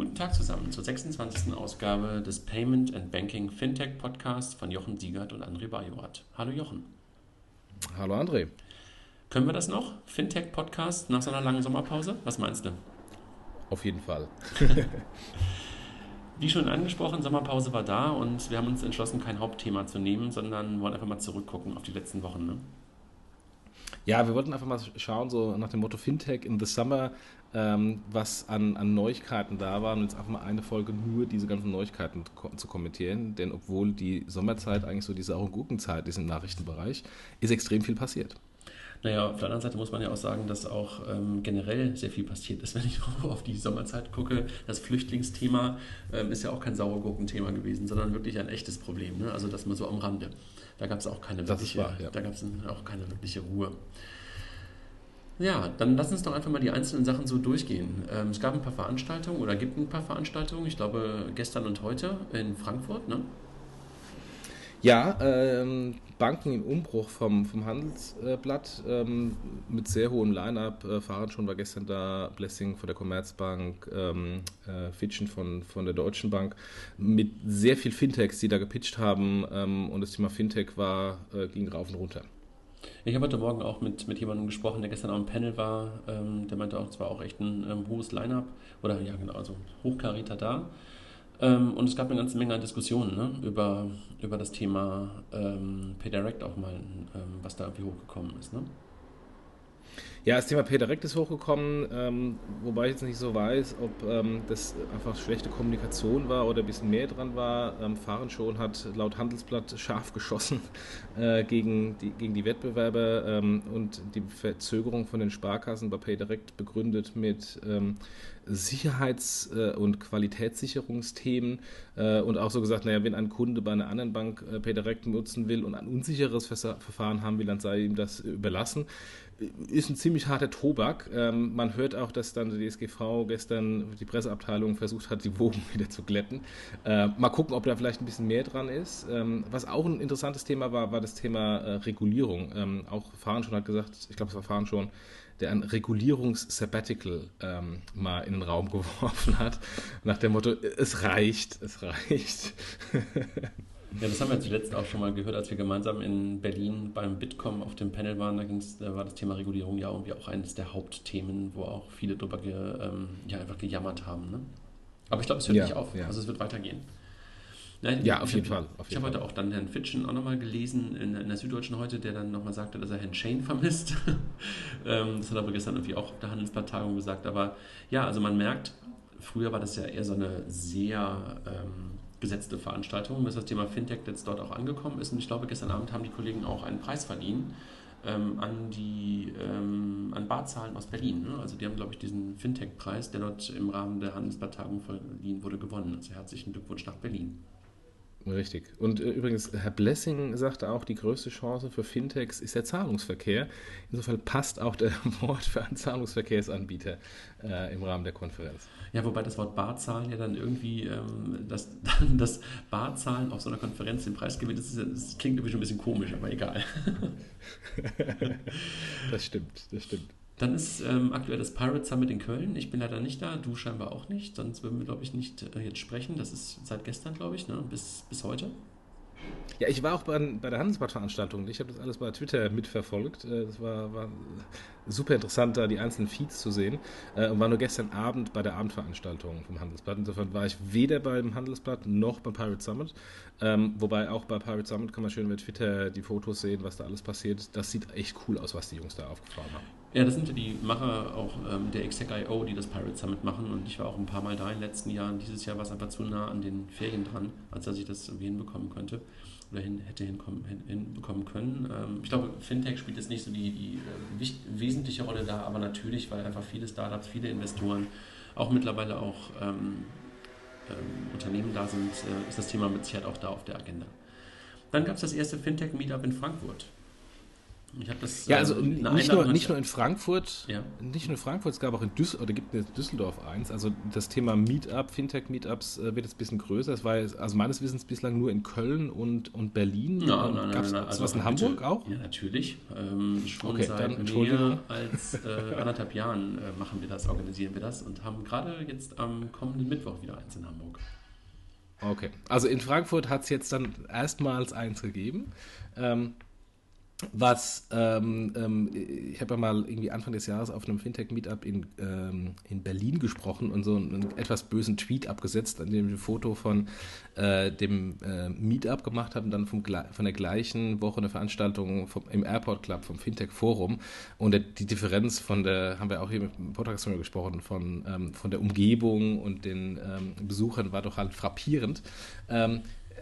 Guten Tag zusammen zur 26. Ausgabe des Payment and Banking Fintech Podcasts von Jochen Siegert und André Bajorat. Hallo Jochen. Hallo André. Können wir das noch? Fintech Podcast nach so einer langen Sommerpause? Was meinst du? Auf jeden Fall. Wie schon angesprochen, Sommerpause war da und wir haben uns entschlossen, kein Hauptthema zu nehmen, sondern wollen einfach mal zurückgucken auf die letzten Wochen. Ne? Ja, wir wollten einfach mal schauen, so nach dem Motto Fintech in the Summer, ähm, was an, an Neuigkeiten da war und jetzt einfach mal eine Folge nur diese ganzen Neuigkeiten zu kommentieren. Denn obwohl die Sommerzeit eigentlich so die saure Gurkenzeit ist im Nachrichtenbereich, ist extrem viel passiert. Naja, auf der anderen Seite muss man ja auch sagen, dass auch ähm, generell sehr viel passiert ist. Wenn ich auf die Sommerzeit gucke, das Flüchtlingsthema ähm, ist ja auch kein Sauergurkenthema gewesen, sondern wirklich ein echtes Problem. Ne? Also das mal so am Rande. Da gab es auch keine wirkliche, wahr, ja. da gab es auch keine wirkliche Ruhe. Ja, dann lass uns doch einfach mal die einzelnen Sachen so durchgehen. Ähm, es gab ein paar Veranstaltungen oder gibt ein paar Veranstaltungen, ich glaube gestern und heute in Frankfurt, ne? Ja, ähm, Banken im Umbruch vom, vom Handelsblatt ähm, mit sehr hohem Line-up. Äh, Fahrrad schon war gestern da, Blessing von der Commerzbank, ähm, äh, Fitchen von, von der Deutschen Bank, mit sehr viel Fintechs, die da gepitcht haben. Ähm, und das Thema Fintech war, äh, ging rauf und runter. Ich habe heute Morgen auch mit, mit jemandem gesprochen, der gestern auch im Panel war. Ähm, der meinte auch, es war auch echt ein ähm, hohes Line-up oder ja, genau, also Hochkaräter da. Ähm, und es gab eine ganze Menge an Diskussionen ne, über, über das Thema ähm, PayDirect auch mal, ähm, was da irgendwie hochgekommen ist. Ne? Ja, das Thema PayDirect ist hochgekommen, ähm, wobei ich jetzt nicht so weiß, ob ähm, das einfach schlechte Kommunikation war oder ein bisschen mehr dran war. Ähm, Fahren schon hat laut Handelsblatt scharf geschossen äh, gegen, die, gegen die Wettbewerber ähm, und die Verzögerung von den Sparkassen bei PayDirect begründet mit ähm, Sicherheits- äh, und Qualitätssicherungsthemen äh, und auch so gesagt, naja, wenn ein Kunde bei einer anderen Bank äh, PayDirect nutzen will und ein unsicheres Verfahren haben will, dann sei ihm das überlassen ist ein ziemlich harter Tobak. Ähm, man hört auch, dass dann die DSGV gestern die Presseabteilung versucht hat, die Wogen wieder zu glätten. Äh, mal gucken, ob da vielleicht ein bisschen mehr dran ist. Ähm, was auch ein interessantes Thema war, war das Thema äh, Regulierung. Ähm, auch Fahren schon hat gesagt, ich glaube, es war Fahren schon, der ein Regulierungs-Sabbatical ähm, mal in den Raum geworfen hat, nach dem Motto, es reicht, es reicht. Ja, das haben wir zuletzt auch schon mal gehört, als wir gemeinsam in Berlin beim Bitkom auf dem Panel waren. Da, ging's, da war das Thema Regulierung ja irgendwie auch eines der Hauptthemen, wo auch viele drüber ge, ähm, ja, einfach gejammert haben. Ne? Aber ich glaube, es hört ja, nicht auf. Ja. Also es wird weitergehen. Ja, ja auf jeden hab, Fall. Auf ich habe heute auch dann Herrn Fitschen auch nochmal gelesen in, in, der Süddeutschen heute, der dann nochmal sagte, dass er Herrn Shane vermisst. ähm, das hat er aber gestern irgendwie auch auf der Handelsblatt-Tagung gesagt. Aber ja, also man merkt, früher war das ja eher so eine sehr ähm, gesetzte Veranstaltung, bis das Thema Fintech jetzt dort auch angekommen ist. Und ich glaube, gestern Abend haben die Kollegen auch einen Preis verliehen ähm, an die ähm, an Barzahlen aus Berlin. Ne? Also die haben, glaube ich, diesen Fintech-Preis, der dort im Rahmen der Handelsblatt-Tagung verliehen wurde, gewonnen. Also herzlichen Glückwunsch nach Berlin. Richtig. Und äh, übrigens, Herr Blessing sagte auch, die größte Chance für Fintechs ist der Zahlungsverkehr. Insofern passt auch der Wort für einen Zahlungsverkehrsanbieter äh, im Rahmen der Konferenz. Ja, wobei das Wort Barzahlen ja dann irgendwie, ähm, das, das Barzahlen auf so einer Konferenz den Preis gewinnt, das, das klingt irgendwie schon ein bisschen komisch, aber egal. das stimmt, das stimmt. Dann ist ähm, aktuell das Pirate Summit in Köln. Ich bin leider nicht da, du scheinbar auch nicht. Sonst würden wir, glaube ich, nicht äh, jetzt sprechen. Das ist seit gestern, glaube ich, ne? bis, bis heute. Ja, ich war auch bei, bei der Handelsblatt-Veranstaltung. Ich habe das alles bei Twitter mitverfolgt. Äh, das war, war super interessant, da die einzelnen Feeds zu sehen. Äh, und war nur gestern Abend bei der Abendveranstaltung vom Handelsblatt. Insofern war ich weder beim Handelsblatt noch beim Pirate Summit. Ähm, wobei auch bei Pirate Summit kann man schön mit Twitter die Fotos sehen, was da alles passiert. Das sieht echt cool aus, was die Jungs da aufgefahren haben. Ja, das sind ja die Macher auch ähm, der Exec.io, die das Pirate Summit machen. Und ich war auch ein paar Mal da in den letzten Jahren. Dieses Jahr war es einfach zu nah an den Ferien dran, als dass ich das irgendwie hinbekommen könnte oder hin, hätte hinkommen, hin, hinbekommen können. Ähm, ich glaube, Fintech spielt jetzt nicht so die, die äh, wesentliche Rolle da, aber natürlich, weil einfach viele Startups, viele Investoren, auch mittlerweile auch ähm, ähm, Unternehmen da sind, äh, ist das Thema mit Sicherheit auch da auf der Agenda. Dann gab es das erste Fintech-Meetup in Frankfurt. Ich habe das. Ja, also ähm, nicht, nur, nicht nur in Frankfurt, ja. nicht nur in Frankfurt, es gab auch in Düsseldorf, oder gibt in Düsseldorf eins. Also das Thema Meetup, Fintech-Meetups äh, wird jetzt ein bisschen größer. Es war also meines Wissens bislang nur in Köln und, und Berlin. Ja, ähm, nein, Gab es also was in Hamburg bitte, auch? Ja, natürlich. Ähm, schon okay, seit mehr als äh, anderthalb Jahren äh, machen wir das, organisieren wir das und haben gerade jetzt am kommenden Mittwoch wieder eins in Hamburg. Okay, also in Frankfurt hat es jetzt dann erstmals eins gegeben. Ähm, was ähm, ähm, ich habe ja mal irgendwie Anfang des Jahres auf einem Fintech-Meetup in, ähm, in Berlin gesprochen und so einen etwas bösen Tweet abgesetzt, an dem ich ein Foto von äh, dem äh, Meetup gemacht habe und dann vom, von der gleichen Woche eine Veranstaltung vom, im Airport Club vom Fintech Forum und der, die Differenz von der, haben wir auch hier im Podcast drüber gesprochen, von, ähm, von der Umgebung und den ähm, Besuchern war doch halt frappierend.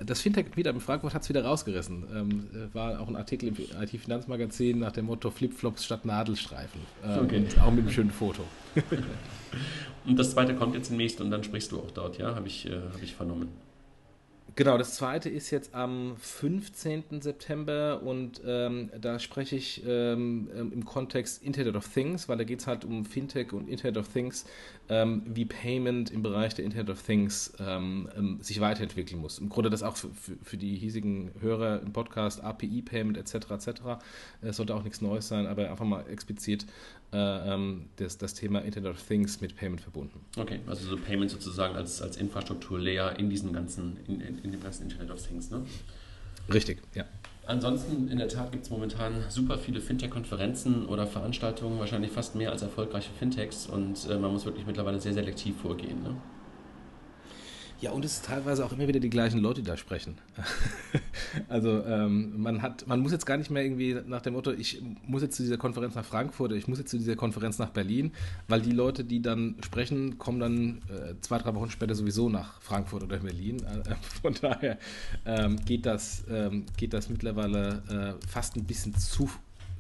Das Fintech wieder in Frankfurt hat es wieder rausgerissen. Ähm, war auch ein Artikel im IT-Finanzmagazin nach dem Motto Flipflops statt Nadelstreifen. Ähm, okay. Auch mit einem schönen Foto. und das zweite kommt jetzt demnächst und dann sprichst du auch dort, ja? Habe ich, äh, hab ich vernommen. Genau, das zweite ist jetzt am 15. September und ähm, da spreche ich ähm, ähm, im Kontext Internet of Things, weil da geht es halt um Fintech und Internet of Things, ähm, wie Payment im Bereich der Internet of Things ähm, ähm, sich weiterentwickeln muss. Im Grunde das auch für, für, für die hiesigen Hörer im Podcast, API-Payment etc. etc. Es sollte auch nichts Neues sein, aber einfach mal explizit das, das Thema Internet of Things mit Payment verbunden. Okay, also so Payment sozusagen als, als Infrastrukturlayer in diesem ganzen, in, in, in dem ganzen Internet of Things, ne? Richtig, ja. Ansonsten, in der Tat gibt es momentan super viele Fintech-Konferenzen oder Veranstaltungen, wahrscheinlich fast mehr als erfolgreiche Fintechs und äh, man muss wirklich mittlerweile sehr selektiv vorgehen. Ne? Ja, und es ist teilweise auch immer wieder die gleichen Leute, die da sprechen. also ähm, man hat, man muss jetzt gar nicht mehr irgendwie nach dem Motto, ich muss jetzt zu dieser Konferenz nach Frankfurt oder ich muss jetzt zu dieser Konferenz nach Berlin, weil die Leute, die dann sprechen, kommen dann äh, zwei, drei Wochen später sowieso nach Frankfurt oder Berlin. Äh, von daher ähm, geht, das, ähm, geht das mittlerweile äh, fast ein bisschen zu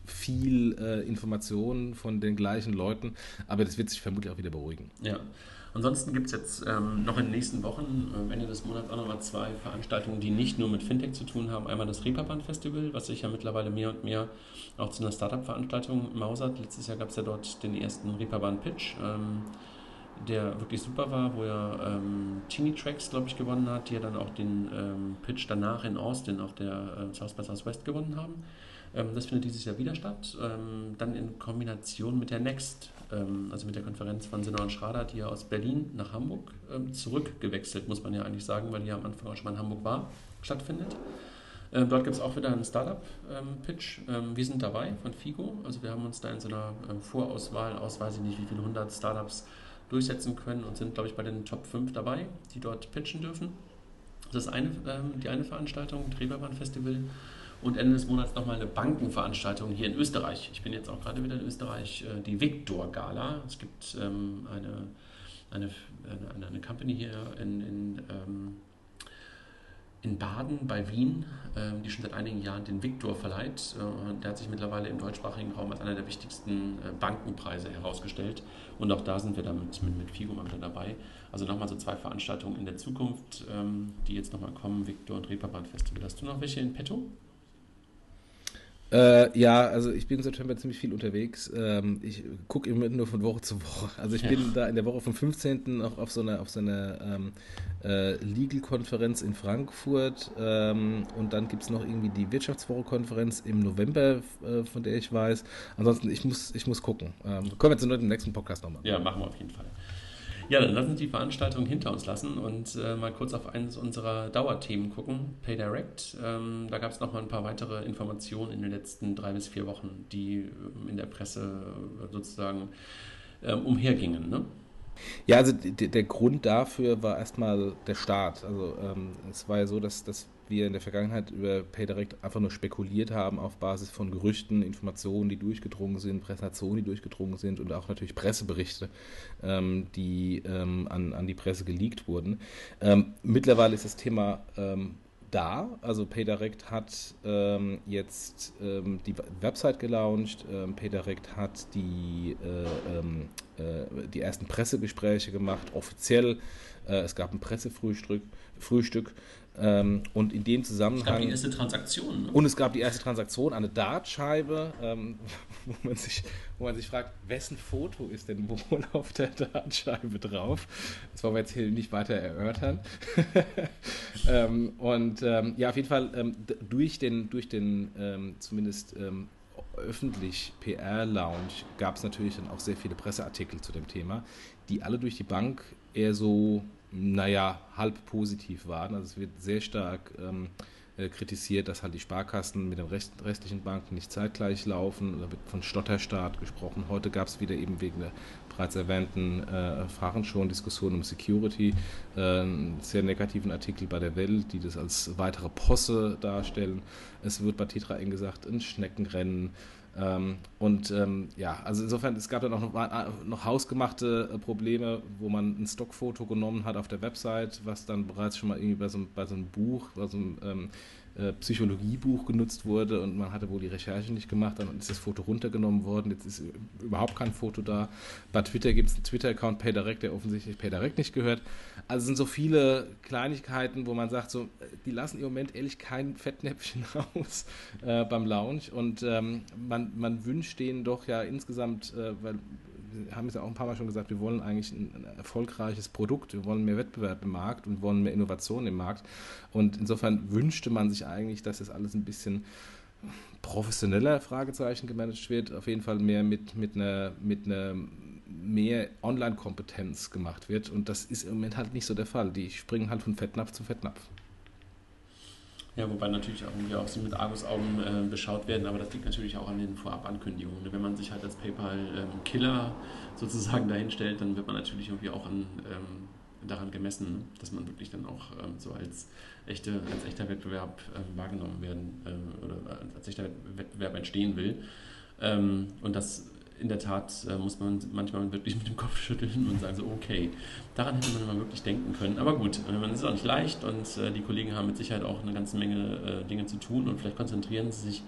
viel äh, Information von den gleichen Leuten, aber das wird sich vermutlich auch wieder beruhigen. Ja. Ansonsten gibt es jetzt ähm, noch in den nächsten Wochen, am Ende des Monats, auch nochmal zwei Veranstaltungen, die nicht nur mit Fintech zu tun haben. Einmal das Reeperbahn Festival, was sich ja mittlerweile mehr und mehr auch zu einer Startup-Veranstaltung mausert. Letztes Jahr gab es ja dort den ersten Reeperbahn Pitch, ähm, der wirklich super war, wo er ähm, Teeny Tracks, glaube ich, gewonnen hat, die ja dann auch den ähm, Pitch danach in Austin auf der äh, South by Southwest gewonnen haben. Ähm, das findet dieses Jahr wieder statt. Ähm, dann in Kombination mit der Next, ähm, also mit der Konferenz von Sinner und Schrader, die ja aus Berlin nach Hamburg zurückgewechselt, muss man ja eigentlich sagen, weil die ja am Anfang auch schon mal in Hamburg war, stattfindet. dort gibt es auch wieder einen Startup-Pitch. wir sind dabei von FIGO. Also wir haben uns da in so einer Vorauswahl aus, weiß ich nicht, wie viele hundert Startups durchsetzen können und sind, glaube ich, bei den Top 5 dabei, die dort pitchen dürfen. Das ist eine, die eine Veranstaltung, Treberbahn Festival und Ende des Monats nochmal eine Bankenveranstaltung hier in Österreich. Ich bin jetzt auch gerade wieder in Österreich, äh, die Victor Gala. Es gibt ähm, eine, eine, eine, eine Company hier in, in, ähm, in Baden bei Wien, ähm, die schon seit einigen Jahren den Victor verleiht. Äh, der hat sich mittlerweile im deutschsprachigen Raum als einer der wichtigsten äh, Bankenpreise herausgestellt. Und auch da sind wir damit mit, mit Figo mal dabei. Also nochmal so zwei Veranstaltungen in der Zukunft, die jetzt nochmal kommen, Victor und Reeperbahn Festival. Hast du noch welche in petto? Äh, ja, also ich bin im September ziemlich viel unterwegs. Ähm, ich gucke immer nur von Woche zu Woche. Also ich ja. bin da in der Woche vom 15. auch auf so einer auf so einer ähm, äh, Legal-Konferenz in Frankfurt ähm, und dann gibt es noch irgendwie die Wirtschaftswoche-Konferenz im November, äh, von der ich weiß. Ansonsten, ich muss, ich muss gucken. Ähm, kommen wir zu dem nächsten Podcast nochmal. Ja, machen wir auf jeden Fall. Ja, dann lassen Sie die Veranstaltung hinter uns lassen und äh, mal kurz auf eines unserer Dauerthemen gucken, PayDirect. Ähm, da gab es nochmal ein paar weitere Informationen in den letzten drei bis vier Wochen, die ähm, in der Presse äh, sozusagen ähm, umhergingen. Ne? Ja, also der Grund dafür war erstmal der Start. Also ähm, es war ja so, dass, dass wir in der Vergangenheit über PayDirect einfach nur spekuliert haben auf Basis von Gerüchten, Informationen, die durchgedrungen sind, Präsentationen, die durchgedrungen sind und auch natürlich Presseberichte, ähm, die ähm, an, an die Presse geleakt wurden. Ähm, mittlerweile ist das Thema ähm, da. Also PayDirect hat ähm, jetzt ähm, die Website gelauncht, ähm, PayDirect hat die äh, ähm, äh, die ersten Pressegespräche gemacht, offiziell. Äh, es gab ein Pressefrühstück. Frühstück, ähm, und in dem Zusammenhang. Es gab die erste Transaktion. Ne? Und es gab die erste Transaktion, eine Dartscheibe, ähm, wo, man sich, wo man sich fragt, wessen Foto ist denn wohl auf der Dartscheibe drauf? Das wollen wir jetzt hier nicht weiter erörtern. ähm, und ähm, ja, auf jeden Fall ähm, durch den, durch den ähm, zumindest öffentlich PR-Lounge gab es natürlich dann auch sehr viele Presseartikel zu dem Thema, die alle durch die Bank eher so naja, halb positiv waren. Also es wird sehr stark ähm, äh, kritisiert, dass halt die Sparkassen mit den Rest, restlichen Banken nicht zeitgleich laufen. Da wird von Stotterstaat gesprochen. Heute gab es wieder eben wegen der bereits erwähnten äh, Fahren schon Diskussionen um Security, äh, einen sehr negativen Artikel bei der Welt, die das als weitere Posse darstellen. Es wird bei Tetra Eng gesagt, ein Schneckenrennen. Ähm, und ähm, ja, also insofern, es gab dann auch noch, äh, noch hausgemachte äh, Probleme, wo man ein Stockfoto genommen hat auf der Website, was dann bereits schon mal irgendwie bei so, bei so einem Buch, bei so einem ähm, äh, Psychologiebuch genutzt wurde und man hatte wohl die Recherche nicht gemacht, dann ist das Foto runtergenommen worden, jetzt ist überhaupt kein Foto da. Bei Twitter gibt es einen Twitter-Account PayDirect, der offensichtlich PayDirect nicht gehört. Also sind so viele Kleinigkeiten, wo man sagt, so, die lassen im Moment ehrlich kein Fettnäpfchen raus äh, beim Launch und ähm, man, man wünscht denen doch ja insgesamt, äh, weil haben es ja auch ein paar Mal schon gesagt, wir wollen eigentlich ein, erfolgreiches Produkt, wir wollen mehr Wettbewerb im Markt und wollen mehr Innovation im Markt. Und insofern wünschte man sich eigentlich, dass das alles ein bisschen professioneller Fragezeichen gemanagt wird, auf jeden Fall mehr mit, mit einer, mit einer mehr Online-Kompetenz gemacht wird. Und das ist im Moment halt nicht so der Fall. Die springen halt von Fettnapf zu Fettnapf. Ja, wobei natürlich auch irgendwie auch so mit Argusaugen äh, beschaut werden, aber das liegt natürlich auch an den Vorabankündigungen. Wenn man sich halt als PayPal-Killer ähm, sozusagen dahinstellt, dann wird man natürlich irgendwie auch an, ähm, daran gemessen, dass man wirklich dann auch ähm, so als, echte, als echter Wettbewerb ähm, wahrgenommen werden äh, oder als echter Wettbewerb entstehen will. Ähm, und das in der Tat äh, muss man manchmal wirklich mit dem Kopf schütteln und sagen so, okay, daran hätte man mal wirklich denken können. Aber gut, äh, man ist auch nicht leicht und äh, die Kollegen haben mit Sicherheit auch eine ganze Menge äh, Dinge zu tun und vielleicht konzentrieren sie sich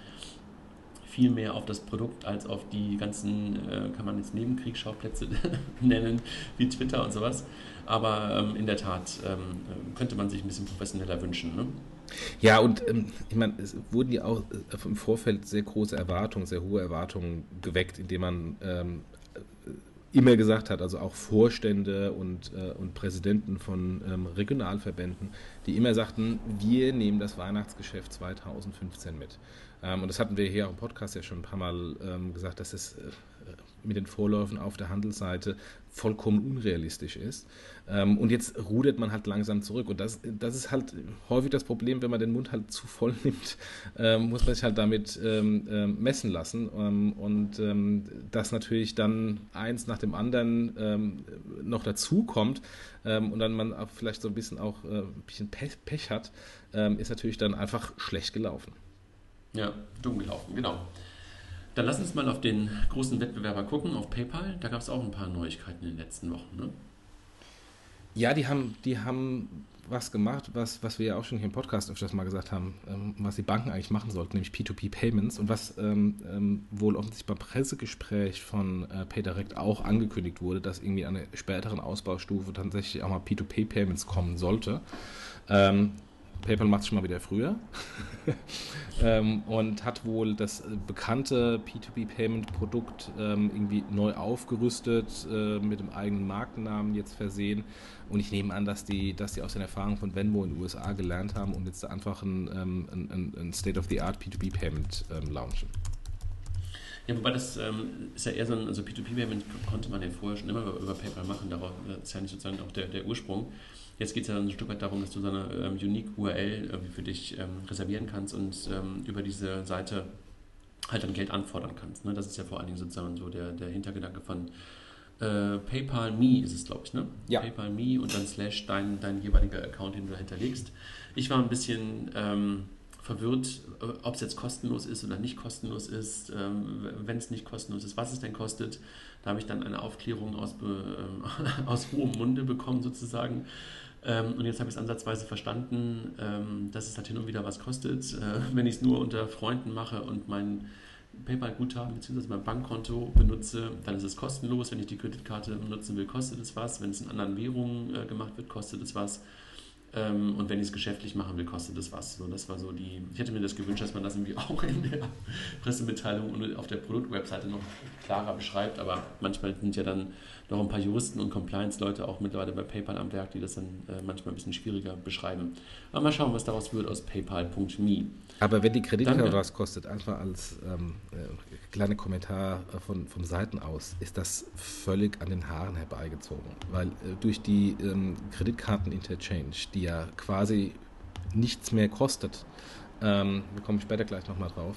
viel mehr auf das Produkt als auf die ganzen, äh, kann man jetzt Nebenkriegsschauplätze nennen, wie Twitter und sowas. Aber ähm, in der Tat ähm, könnte man sich ein bisschen professioneller wünschen. Ne? Ja, und ähm, ich meine, es wurden ja auch äh, im Vorfeld sehr große Erwartungen, sehr hohe Erwartungen geweckt, indem man ähm, äh, immer gesagt hat, also auch Vorstände und, äh, und Präsidenten von ähm, Regionalverbänden, die immer sagten, wir nehmen das Weihnachtsgeschäft 2015 mit. Ähm, und das hatten wir hier auch im Podcast ja schon ein paar Mal ähm, gesagt, dass es äh, mit den Vorläufen auf der Handelsseite vollkommen unrealistisch ist. Ähm, und jetzt rudert man halt langsam zurück. Und das, das ist halt häufig das Problem, wenn man den Mund halt zu voll nimmt, ähm, muss man sich halt damit ähm, messen lassen. Und dass natürlich dann eins nach dem anderen noch dazu kommt und dann man auch vielleicht so ein bisschen auch äh, ein bisschen Pech hat, ist natürlich dann einfach schlecht gelaufen. Ja, dumm gelaufen, genau. Dann lass uns mal auf den großen Wettbewerber gucken, auf PayPal. Da gab es auch ein paar Neuigkeiten in den letzten Wochen. Ne? Ja, die haben, die haben was gemacht, was, was wir ja auch schon hier im Podcast öfters mal gesagt haben, ähm, was die Banken eigentlich machen sollten, nämlich P2P-Payments und was ähm, ähm, wohl offensichtlich beim Pressegespräch von äh, PayDirect auch angekündigt wurde, dass irgendwie an einer späteren Ausbaustufe tatsächlich auch mal P2P-Payments kommen sollte. PayPal macht es schon mal wieder früher ähm, und hat wohl das bekannte P2P-Payment-Produkt ähm, irgendwie neu aufgerüstet, äh, mit dem eigenen Markennamen jetzt versehen. Und ich nehme an, dass die, dass die aus den Erfahrungen von Venmo in den USA gelernt haben und jetzt einfach ein, ähm, ein, ein State-of-the-Art P2P-Payment ähm, launchen. Ja, wobei das ähm, ist ja eher so ein, also P2P-Payment konnte man ja vorher schon immer über, über PayPal machen, darauf ist ja nicht sozusagen auch der, der Ursprung. Jetzt geht es ja ein Stück weit darum, dass du so eine ähm, Unique URL äh, für dich ähm, reservieren kannst und ähm, über diese Seite halt dann Geld anfordern kannst. Ne? Das ist ja vor allen Dingen sozusagen so der, der Hintergedanke von äh, PayPal Me ist es, glaube ich, ne? Ja. PayPal Me und dann slash dein, dein jeweiliger Account, den du hinterlegst. Ich war ein bisschen ähm, verwirrt, äh, ob es jetzt kostenlos ist oder nicht kostenlos ist. Ähm, wenn es nicht kostenlos ist, was es denn kostet. Da habe ich dann eine Aufklärung aus, äh, aus hohem Munde bekommen, sozusagen. Ähm, und jetzt habe ich es ansatzweise verstanden, ähm, dass es halt hin und wieder was kostet. Äh, wenn ich es nur unter Freunden mache und mein PayPal-Guthaben bzw. mein Bankkonto benutze, dann ist es kostenlos. Wenn ich die Kreditkarte benutzen will, kostet es was. Wenn es in anderen Währungen äh, gemacht wird, kostet es was. Ähm, und wenn ich es geschäftlich machen will, kostet es was. So, das war so die. Ich hätte mir das gewünscht, dass man das irgendwie auch in der Pressemitteilung und auf der Produktwebseite noch klarer beschreibt. Aber manchmal sind ja dann noch ein paar Juristen und Compliance-Leute auch mittlerweile bei PayPal am Werk, die das dann äh, manchmal ein bisschen schwieriger beschreiben. Aber mal schauen, was daraus wird aus PayPal.me. Aber wenn die Kreditkarte dann, was kostet, einfach als ähm, äh, kleiner Kommentar von, vom Seiten aus, ist das völlig an den Haaren herbeigezogen. Weil äh, durch die ähm, Kreditkarten-Interchange, die ja quasi nichts mehr kostet, ähm, wir kommen später gleich nochmal drauf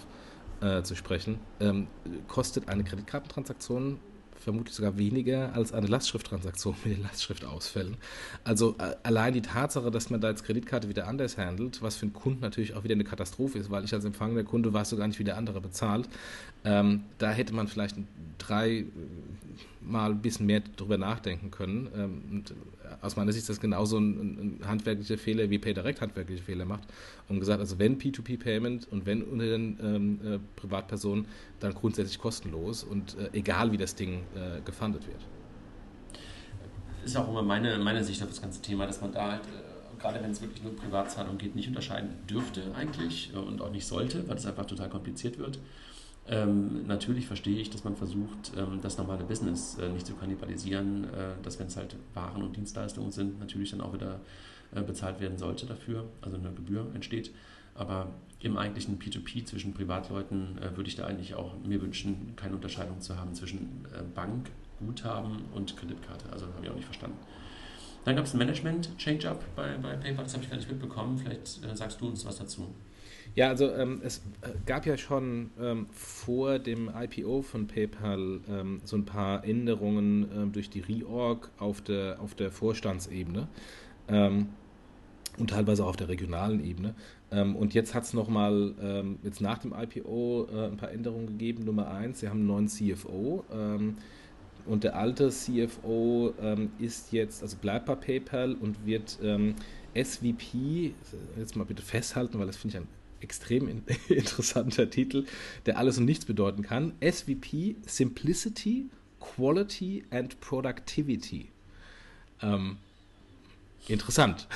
äh, zu sprechen, ähm, kostet eine Kreditkartentransaktion vermutlich sogar weniger als eine Lastschrifttransaktion mit den Lastschriftausfällen. Also äh, allein die Tatsache, dass man da als Kreditkarte wieder anders handelt, was für einen Kunden natürlich auch wieder eine Katastrophe ist, weil ich als empfangender Kunde weiß so gar nicht, wie der andere bezahlt. Ähm, da hätte man vielleicht drei äh, ein bisschen mehr drüber nachdenken können. Ähm, und äh, aus meiner Sicht ist das genauso ein, ein handwerklicher Fehler, wie PayDirect handwerkliche Fehler macht. Und gesagt, also wenn P2P-Payment und wenn unter den ähm, äh, Privatpersonen, dann grundsätzlich kostenlos und äh, egal wie das Ding äh, gefundet wird. Ist auch immer meine, meine Sicht auf das ganze Thema, dass man da halt, äh, gerade wenn es wirklich nur Privatzahlung geht, nicht unterscheiden dürfte eigentlich äh, und auch nicht sollte, weil es einfach total kompliziert wird. Ähm, natürlich verstehe ich, dass man versucht, ähm, das normale Business äh, nicht zu kannibalisieren, äh, dass wenn es halt Waren und Dienstleistungen sind, natürlich dann auch wieder äh, bezahlt werden sollte dafür, also eine Gebühr entsteht. Aber im eigentlichen P2P zwischen Privatleuten äh, würde ich da eigentlich auch mir wünschen, keine Unterscheidung zu haben zwischen äh, Bank, Guthaben und Kreditkarte. Also habe ich auch nicht verstanden. Dann gab es ein Management-Change-Up bei, bei PayPal, das habe ich gar nicht mitbekommen. Vielleicht äh, sagst du uns was dazu. Ja, also ähm, es äh, gab ja schon ähm, vor dem IPO von PayPal ähm, so ein paar Änderungen ähm, durch die Reorg auf der, auf der Vorstandsebene ähm, und teilweise auch auf der regionalen Ebene. Ähm, und jetzt hat es nochmal, jetzt nach dem IPO äh, ein paar Änderungen gegeben. Nummer eins, sie haben einen neuen CFO. und der alte CFO ist jetzt, also bleibt bei PayPal und wird SVP, jetzt mal bitte festhalten, weil das finde ich ein extrem in, interessanter Titel, der alles und nichts bedeuten kann. SVP Simplicity, Quality and Productivity. Ähm, interessant.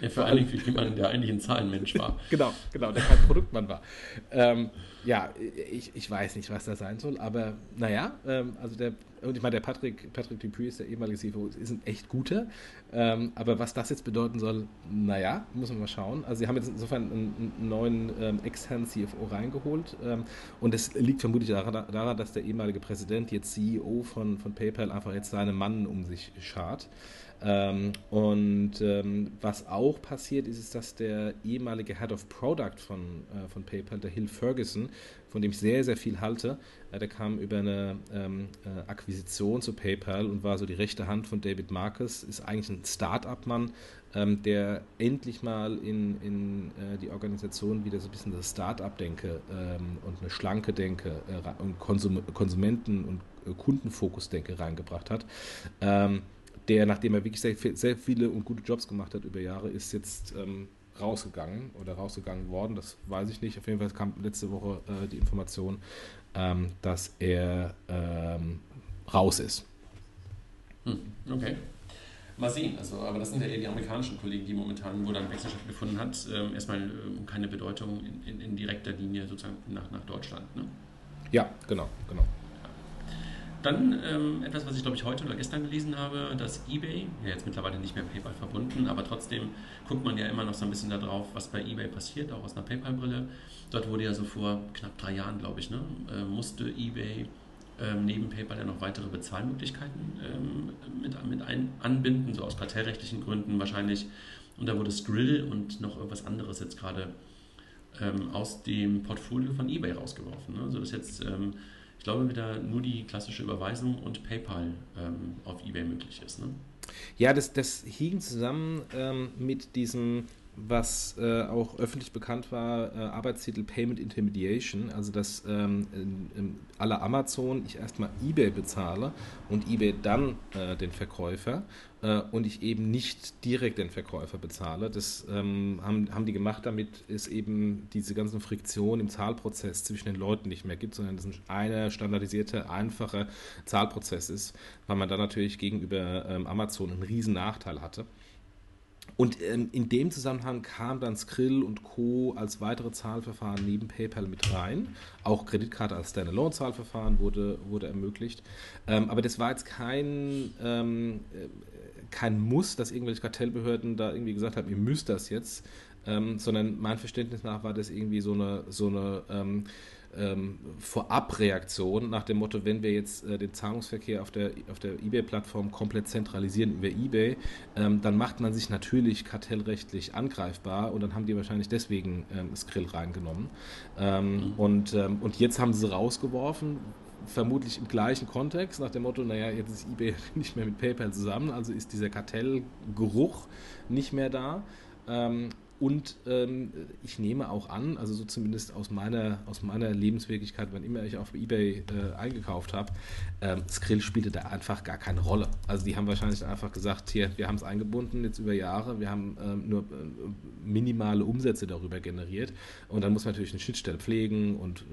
Ja, vor allem für jemanden, der eigentlich ein Zahlenmensch war. genau, genau, der kein Produktmann war. Ähm, ja, ich, ich weiß nicht, was das sein soll, aber naja, ähm, also der, und ich meine, der Patrick, Patrick Dupuis, der ehemalige CFO, ist ein echt guter, ähm, aber was das jetzt bedeuten soll, naja, muss man mal schauen. Also sie haben jetzt insofern einen, einen neuen ähm, externen CFO reingeholt ähm, und es liegt vermutlich daran, dass der ehemalige Präsident, jetzt CEO von, von PayPal, einfach jetzt seine Mann um sich schart. Ähm, und ähm, was auch passiert ist, ist, dass der ehemalige Head of Product von, äh, von PayPal, der Hill Ferguson, von dem ich sehr, sehr viel halte, äh, der kam über eine ähm, äh, Akquisition zu PayPal und war so die rechte Hand von David Marcus, ist eigentlich ein Start-up-Mann, ähm, der endlich mal in, in äh, die Organisation wieder so ein bisschen das Start-up-Denke ähm, und eine schlanke Denke äh, und Konsum Konsumenten- und äh, Kundenfokus-Denke reingebracht hat. Der, nachdem er wirklich sehr, sehr, viele und gute Jobs gemacht hat über Jahre, ist jetzt ähm, rausgegangen oder rausgegangen worden. Das weiß ich nicht. Auf jeden Fall kam letzte Woche äh, die Information, ähm, dass er ähm, raus ist. Hm, okay. Mal sehen. Also, aber das sind ja eher die amerikanischen Kollegen, die momentan, wo dann Wechsel stattgefunden hat, ähm, erstmal ähm, keine Bedeutung in, in, in, direkter Linie sozusagen nach, nach Deutschland. Ne? Ja, genau, genau. Dann ähm, etwas, was ich glaube ich heute oder gestern gelesen habe, dass eBay, ja jetzt mittlerweile nicht mehr PayPal verbunden, aber trotzdem guckt man ja immer noch so ein bisschen darauf, was bei eBay passiert, auch aus einer PayPal-Brille. Dort wurde ja so vor knapp drei Jahren, glaube ich, ne, äh, musste eBay ähm, neben PayPal ja noch weitere Bezahlmöglichkeiten ähm, mit, mit ein, anbinden, so aus kartellrechtlichen Gründen wahrscheinlich. Und da wurde Skrill und noch irgendwas anderes jetzt gerade ähm, aus dem Portfolio von eBay rausgeworfen. Ne? Also das jetzt ähm, ich glaube, wieder nur die klassische Überweisung und PayPal ähm, auf eBay möglich ist. Ne? Ja, das, das hing zusammen ähm, mit diesem was äh, auch öffentlich bekannt war, äh, Arbeitstitel Payment Intermediation, also dass ähm, alle Amazon ich erstmal eBay bezahle und eBay dann äh, den Verkäufer äh, und ich eben nicht direkt den Verkäufer bezahle. Das ähm, haben, haben die gemacht, damit es eben diese ganzen Friktionen im Zahlprozess zwischen den Leuten nicht mehr gibt, sondern es ein standardisierte, einfacher Zahlprozess ist, weil man dann natürlich gegenüber ähm, Amazon einen riesen Nachteil hatte. Und ähm, in dem Zusammenhang kam dann Skrill und Co. als weitere Zahlverfahren neben PayPal mit rein. Auch Kreditkarte als Standalone-Zahlverfahren wurde, wurde ermöglicht. Ähm, aber das war jetzt kein, ähm, äh, kein Muss, dass irgendwelche Kartellbehörden da irgendwie gesagt haben, ihr müsst das jetzt, ähm, sondern mein Verständnis nach war das irgendwie so eine, so eine ähm, ähm, Vorabreaktion nach dem Motto, wenn wir jetzt äh, den Zahlungsverkehr auf der, auf der eBay-Plattform komplett zentralisieren über eBay, ähm, dann macht man sich natürlich kartellrechtlich angreifbar und dann haben die wahrscheinlich deswegen ähm, Skrill reingenommen. Ähm, mhm. und, ähm, und jetzt haben sie rausgeworfen, vermutlich im gleichen Kontext, nach dem Motto, naja, jetzt ist eBay nicht mehr mit PayPal zusammen, also ist dieser Kartellgeruch nicht mehr da. Und ähm, ich nehme auch an, also so zumindest aus meiner, aus meiner Lebenswirklichkeit, wann immer ich auf Ebay äh, eingekauft habe, ähm, Skrill spielte da einfach gar keine Rolle. Also die haben wahrscheinlich einfach gesagt, hier, wir haben es eingebunden jetzt über Jahre, wir haben ähm, nur äh, minimale Umsätze darüber generiert und dann muss man natürlich eine Schnittstelle pflegen und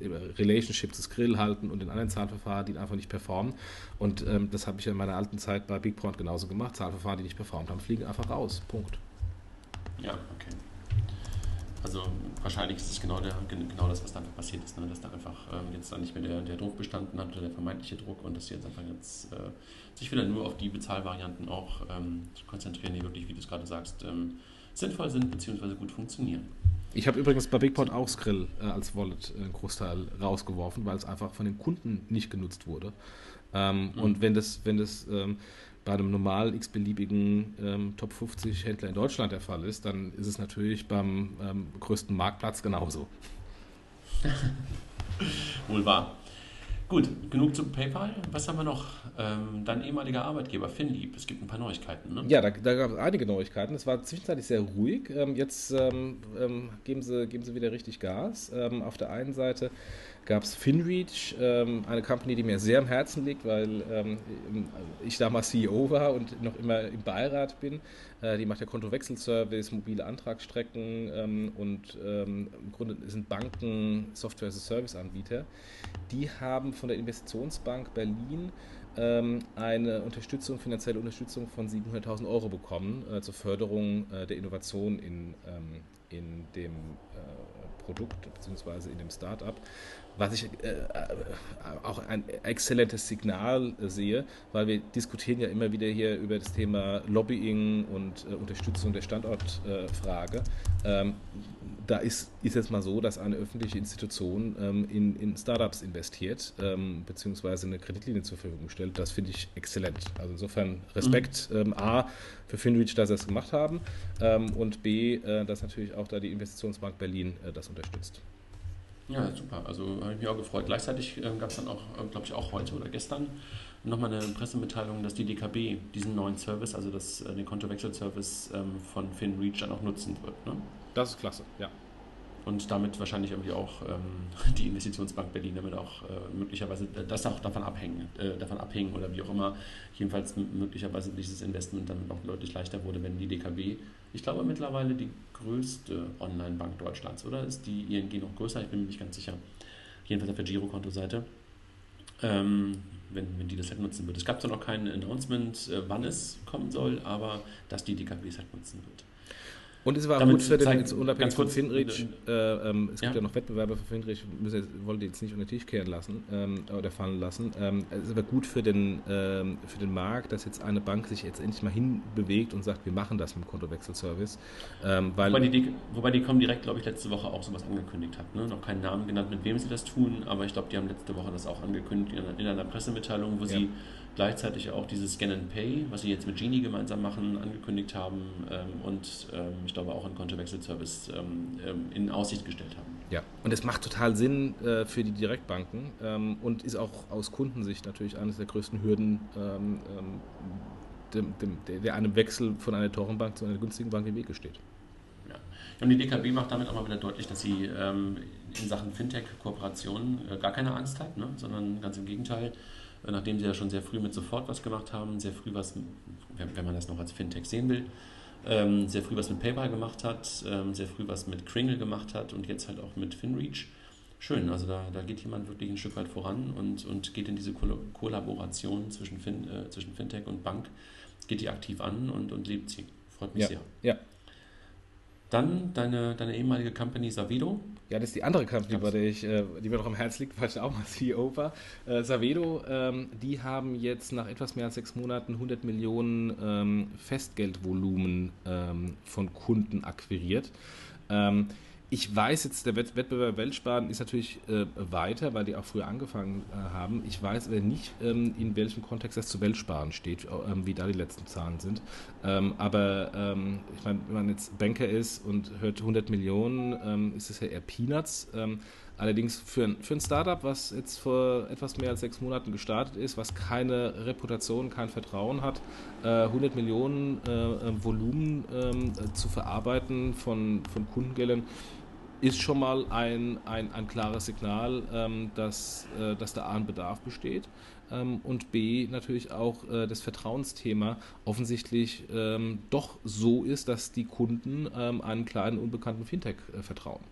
äh, Relationship zu Skrill halten und den anderen Zahlverfahren, die einfach nicht performen. Und ähm, das habe ich in meiner alten Zeit bei BigPoint genauso gemacht. Zahlverfahren, die nicht performt haben, fliegen einfach raus. Punkt. Ja, okay. Also wahrscheinlich ist es genau, der, genau das, was da einfach passiert ist, ne? dass da einfach ähm, jetzt dann nicht mehr der, der Druck bestanden hat oder der vermeintliche Druck und dass sie jetzt einfach jetzt äh, sich wieder nur auf die Bezahlvarianten auch ähm, konzentrieren, die wirklich, wie du es gerade sagst, ähm, sinnvoll sind bzw. gut funktionieren. Ich habe übrigens bei BigPort auch Skrill äh, als Wallet äh, einen Großteil rausgeworfen, weil es einfach von den Kunden nicht genutzt wurde. Ähm, mhm. Und wenn das, wenn das ähm, bei einem normal x-beliebigen ähm, Top 50 Händler in Deutschland der Fall ist, dann ist es natürlich beim ähm, größten Marktplatz genauso. Wohl wahr. Gut, genug zu PayPal. Was haben wir noch? Ähm, dein ehemaliger Arbeitgeber Finlieb. Es gibt ein paar Neuigkeiten. Ne? Ja, da, da, gab es einige Neuigkeiten. Es war zwischenzeitlich sehr ruhig. Ähm, jetzt ähm, ähm geben, sie, geben sie wieder richtig Gas. Ähm, auf der einen Seite gab es FinReach, ähm, eine Company, die mir sehr am Herzen liegt, weil ähm, ich damals CEO war und noch immer im Beirat bin. Äh, die macht ja Kontowechselservice, mobile Antragsstrecken ähm, und ähm, im Grunde sind Banken Software-as-a-Service-Anbieter. Die haben von der Investitionsbank Berlin ähm, eine Unterstützung, finanzielle Unterstützung von 700.000 Euro bekommen äh, zur Förderung äh, der Innovation in, ähm, in dem äh, Produkt bzw. in dem Startup was ich äh, äh, auch ein exzellentes Signal äh, sehe, weil wir diskutieren ja immer wieder hier über das Thema Lobbying und äh, Unterstützung der Standortfrage. Ähm, da ist, ist jetzt mal so, dass eine öffentliche Institution ähm, in, in Startups investiert, ähm, beziehungsweise eine Kreditlinie zur Verfügung stellt. Das finde ich exzellent. Also insofern Respekt mhm. ähm, A für Finreach, dass sie das gemacht haben ähm, und B, äh, dass natürlich auch da die Investitionsbank Berlin äh, das unterstützt. Ja, super. Also habe ich mich auch gefreut. Gleichzeitig äh, gab es dann auch, äh, glaube ich, auch heute oder gestern nochmal eine Pressemitteilung, dass die DKB diesen neuen Service, also das, äh, den Kontowechselservice ähm, von FinReach dann auch nutzen wird. Ne? Das ist klasse, ja und damit wahrscheinlich irgendwie auch ähm, die Investitionsbank Berlin damit auch äh, möglicherweise das auch davon abhängen, äh, davon abhängen oder wie auch immer. Jedenfalls möglicherweise dieses Investment dann noch deutlich leichter wurde, wenn die DKB, ich glaube mittlerweile die größte Online-Bank Deutschlands, oder ist die ING noch größer? Ich bin mir nicht ganz sicher. Jedenfalls auf der Girokonto-Seite. Ähm, wenn, wenn die das halt nutzen wird. Es gab zwar noch kein Announcement, äh, wann es kommen soll, aber dass die DKB es halt nutzen wird. Und es war Damit gut für den, jetzt unabhängig von Finrich, äh, ähm, es gibt ja. noch Wettbewerber für Finrich, müssen, wollen die jetzt nicht unter den Tisch kehren lassen ähm, oder fallen lassen. Ähm, es war gut für den, ähm, für den Markt, dass jetzt eine Bank sich jetzt endlich mal hinbewegt und sagt, wir machen das mit dem Kontowechselservice. Ähm, weil wobei, die, wobei die kommen direkt, glaube ich, letzte Woche auch sowas angekündigt hat. Ne? Noch keinen Namen genannt, mit wem sie das tun, aber ich glaube, die haben letzte Woche das auch angekündigt in, in einer Pressemitteilung, wo ja. sie gleichzeitig auch dieses Scan and Pay, was sie jetzt mit Genie gemeinsam machen, angekündigt haben ähm, und ähm, ich glaube auch einen Kontowechselservice ähm, ähm, in Aussicht gestellt haben. Ja, und es macht total Sinn äh, für die Direktbanken ähm, und ist auch aus Kundensicht natürlich eines der größten Hürden, ähm, dem, dem, der, der einem Wechsel von einer teuren Bank zu einer günstigen Bank im Wege steht. Und die DKB macht damit auch mal wieder deutlich, dass sie in Sachen Fintech-Kooperationen äh, gar keine Angst hat, ne? sondern ganz im Gegenteil, nachdem sie ja schon sehr früh mit sofort was gemacht haben, sehr früh was, wenn, wenn man das noch als Fintech sehen will, ähm, sehr früh was mit PayPal gemacht hat, ähm, sehr früh was mit Kringle gemacht hat und jetzt halt auch mit FinReach. Schön, also da, da geht jemand wirklich ein Stück weit voran und, und geht in diese Ko Kollaboration zwischen, fin, äh, zwischen Fintech und Bank, geht die aktiv an und, und lebt sie. Freut mich ja, sehr. Ja, dann deine, deine ehemalige Company Savedo. Ja, das ist die andere Company, bei der ich, äh, die mir noch am Herzen liegt, weil ich auch mal CEO war. Äh, Savedo, ähm, die haben jetzt nach etwas mehr als sechs Monaten 100 Millionen ähm, Festgeldvolumen ähm, von Kunden akquiriert. Ich weiß jetzt, der Wettbewerb Weltsparen ist natürlich äh, weiter, weil die auch früher angefangen äh, haben. Ich weiß aber nicht, ähm, in welchem Kontext das zu Weltsparen steht, ähm, wie da die letzten Zahlen sind. Ähm, aber ähm, ich meine, wenn man jetzt Banker ist und hört 100 Millionen, ähm, ist das ja eher Peanuts. Ähm, allerdings für ein, für ein Startup, was jetzt vor etwas mehr als sechs Monaten gestartet ist, was keine Reputation, kein Vertrauen hat, äh, 100 Millionen äh, Volumen zu verarbeiten von, von Kundengeldern, ist schon mal ein, ein, ein klares Signal, ähm, dass, äh, dass da A ein Bedarf besteht ähm, und B natürlich auch äh, das Vertrauensthema offensichtlich ähm, doch so ist, dass die Kunden ähm, einem kleinen unbekannten Fintech äh, vertrauen.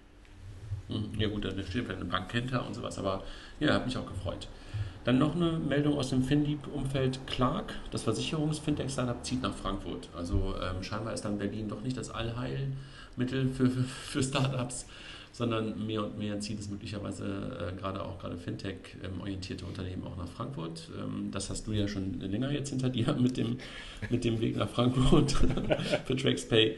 Mhm. Ja gut, da steht vielleicht eine Bank hinter und sowas, aber ja, hat mich auch gefreut. Dann noch eine Meldung aus dem FinDeep-Umfeld. Clark, das Versicherungs-Fintech-Startup, zieht nach Frankfurt. Also ähm, scheinbar ist dann Berlin doch nicht das Allheilmittel für, für, für Startups, sondern mehr und mehr zieht es möglicherweise äh, gerade auch gerade Fintech-orientierte ähm, Unternehmen auch nach Frankfurt. Ähm, das hast du ja schon länger jetzt hinter dir mit dem, mit dem Weg nach Frankfurt für TraxPay.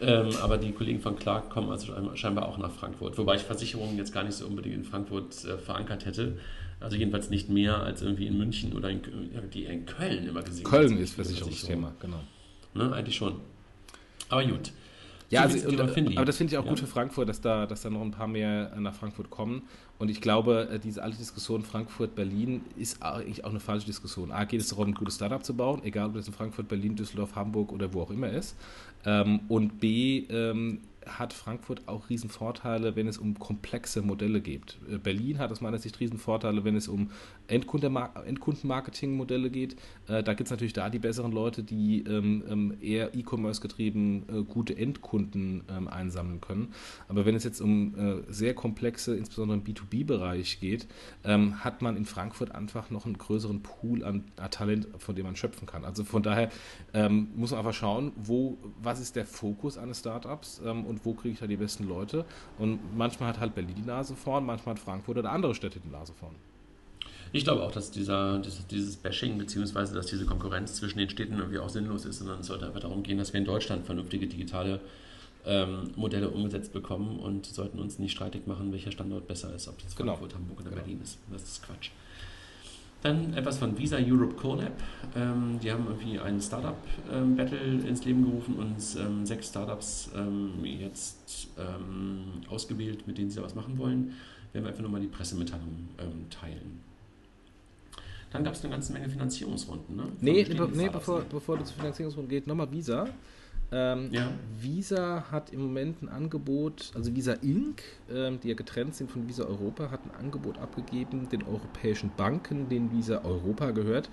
Ähm, aber die Kollegen von Clark kommen also scheinbar auch nach Frankfurt. Wobei ich Versicherungen jetzt gar nicht so unbedingt in Frankfurt äh, verankert hätte. Also jedenfalls nicht mehr als irgendwie in München oder in, die in Köln immer gesehen. Köln ist Versicherungsthema, genau. Ne, eigentlich schon. Aber gut. Ja, also, und, aber das finde ich auch ja. gut für Frankfurt, dass da, dass da noch ein paar mehr nach Frankfurt kommen. Und ich glaube, äh, diese alte Diskussion Frankfurt-Berlin ist eigentlich auch eine falsche Diskussion. A, geht es darum, ein gutes Startup zu bauen, egal ob das in Frankfurt, Berlin, Düsseldorf, Hamburg oder wo auch immer ist. Ähm, und B, ähm, hat Frankfurt auch Riesenvorteile, wenn es um komplexe Modelle geht. Äh, Berlin hat aus meiner Sicht Riesenvorteile, wenn es um Endkundenmarketing-Modelle geht. Äh, da gibt es natürlich da die besseren Leute, die ähm, ähm, eher E-Commerce getrieben äh, gute Endkunden ähm, einsammeln können. Aber wenn es jetzt um sehr komplexe, insbesondere im B2B-Bereich geht, hat man in Frankfurt einfach noch einen größeren Pool an Talent, von dem man schöpfen kann. Also von daher muss man einfach schauen, wo, was ist der Fokus eines Startups wo kriege ich da die besten Leute. Und manchmal hat halt Berlin die Nase vorn, manchmal hat Frankfurt oder andere Städte die Nase vorn. Ich glaube auch, dass dieser, dieses, dieses Bashing beziehungsweise dass diese Konkurrenz zwischen den Städten irgendwie auch sinnlos ist, sondern es sollte einfach darum gehen, dass wir in Deutschland vernünftige digitale ähm, Modelle umgesetzt bekommen und sollten uns nicht streitig machen, welcher Standort besser ist, ob das genau. Frankfurt, Hamburg oder genau. Berlin ist. Das ist Quatsch. Dann etwas von Visa Europe Collab. Ähm, die haben irgendwie ein Startup-Battle ähm, ins Leben gerufen und ähm, sechs Startups ähm, jetzt ähm, ausgewählt, mit denen sie da was machen wollen. Werden wir einfach nochmal die Pressemitteilung ähm, teilen. Dann gab es eine ganze Menge Finanzierungsrunden. Ne? Nee, nee bevor, bevor du zur Finanzierungsrunde geht, nochmal Visa. Ähm, ja. Visa hat im Moment ein Angebot, also Visa Inc., ähm, die ja getrennt sind von Visa Europa, hat ein Angebot abgegeben den europäischen Banken, denen Visa Europa gehört,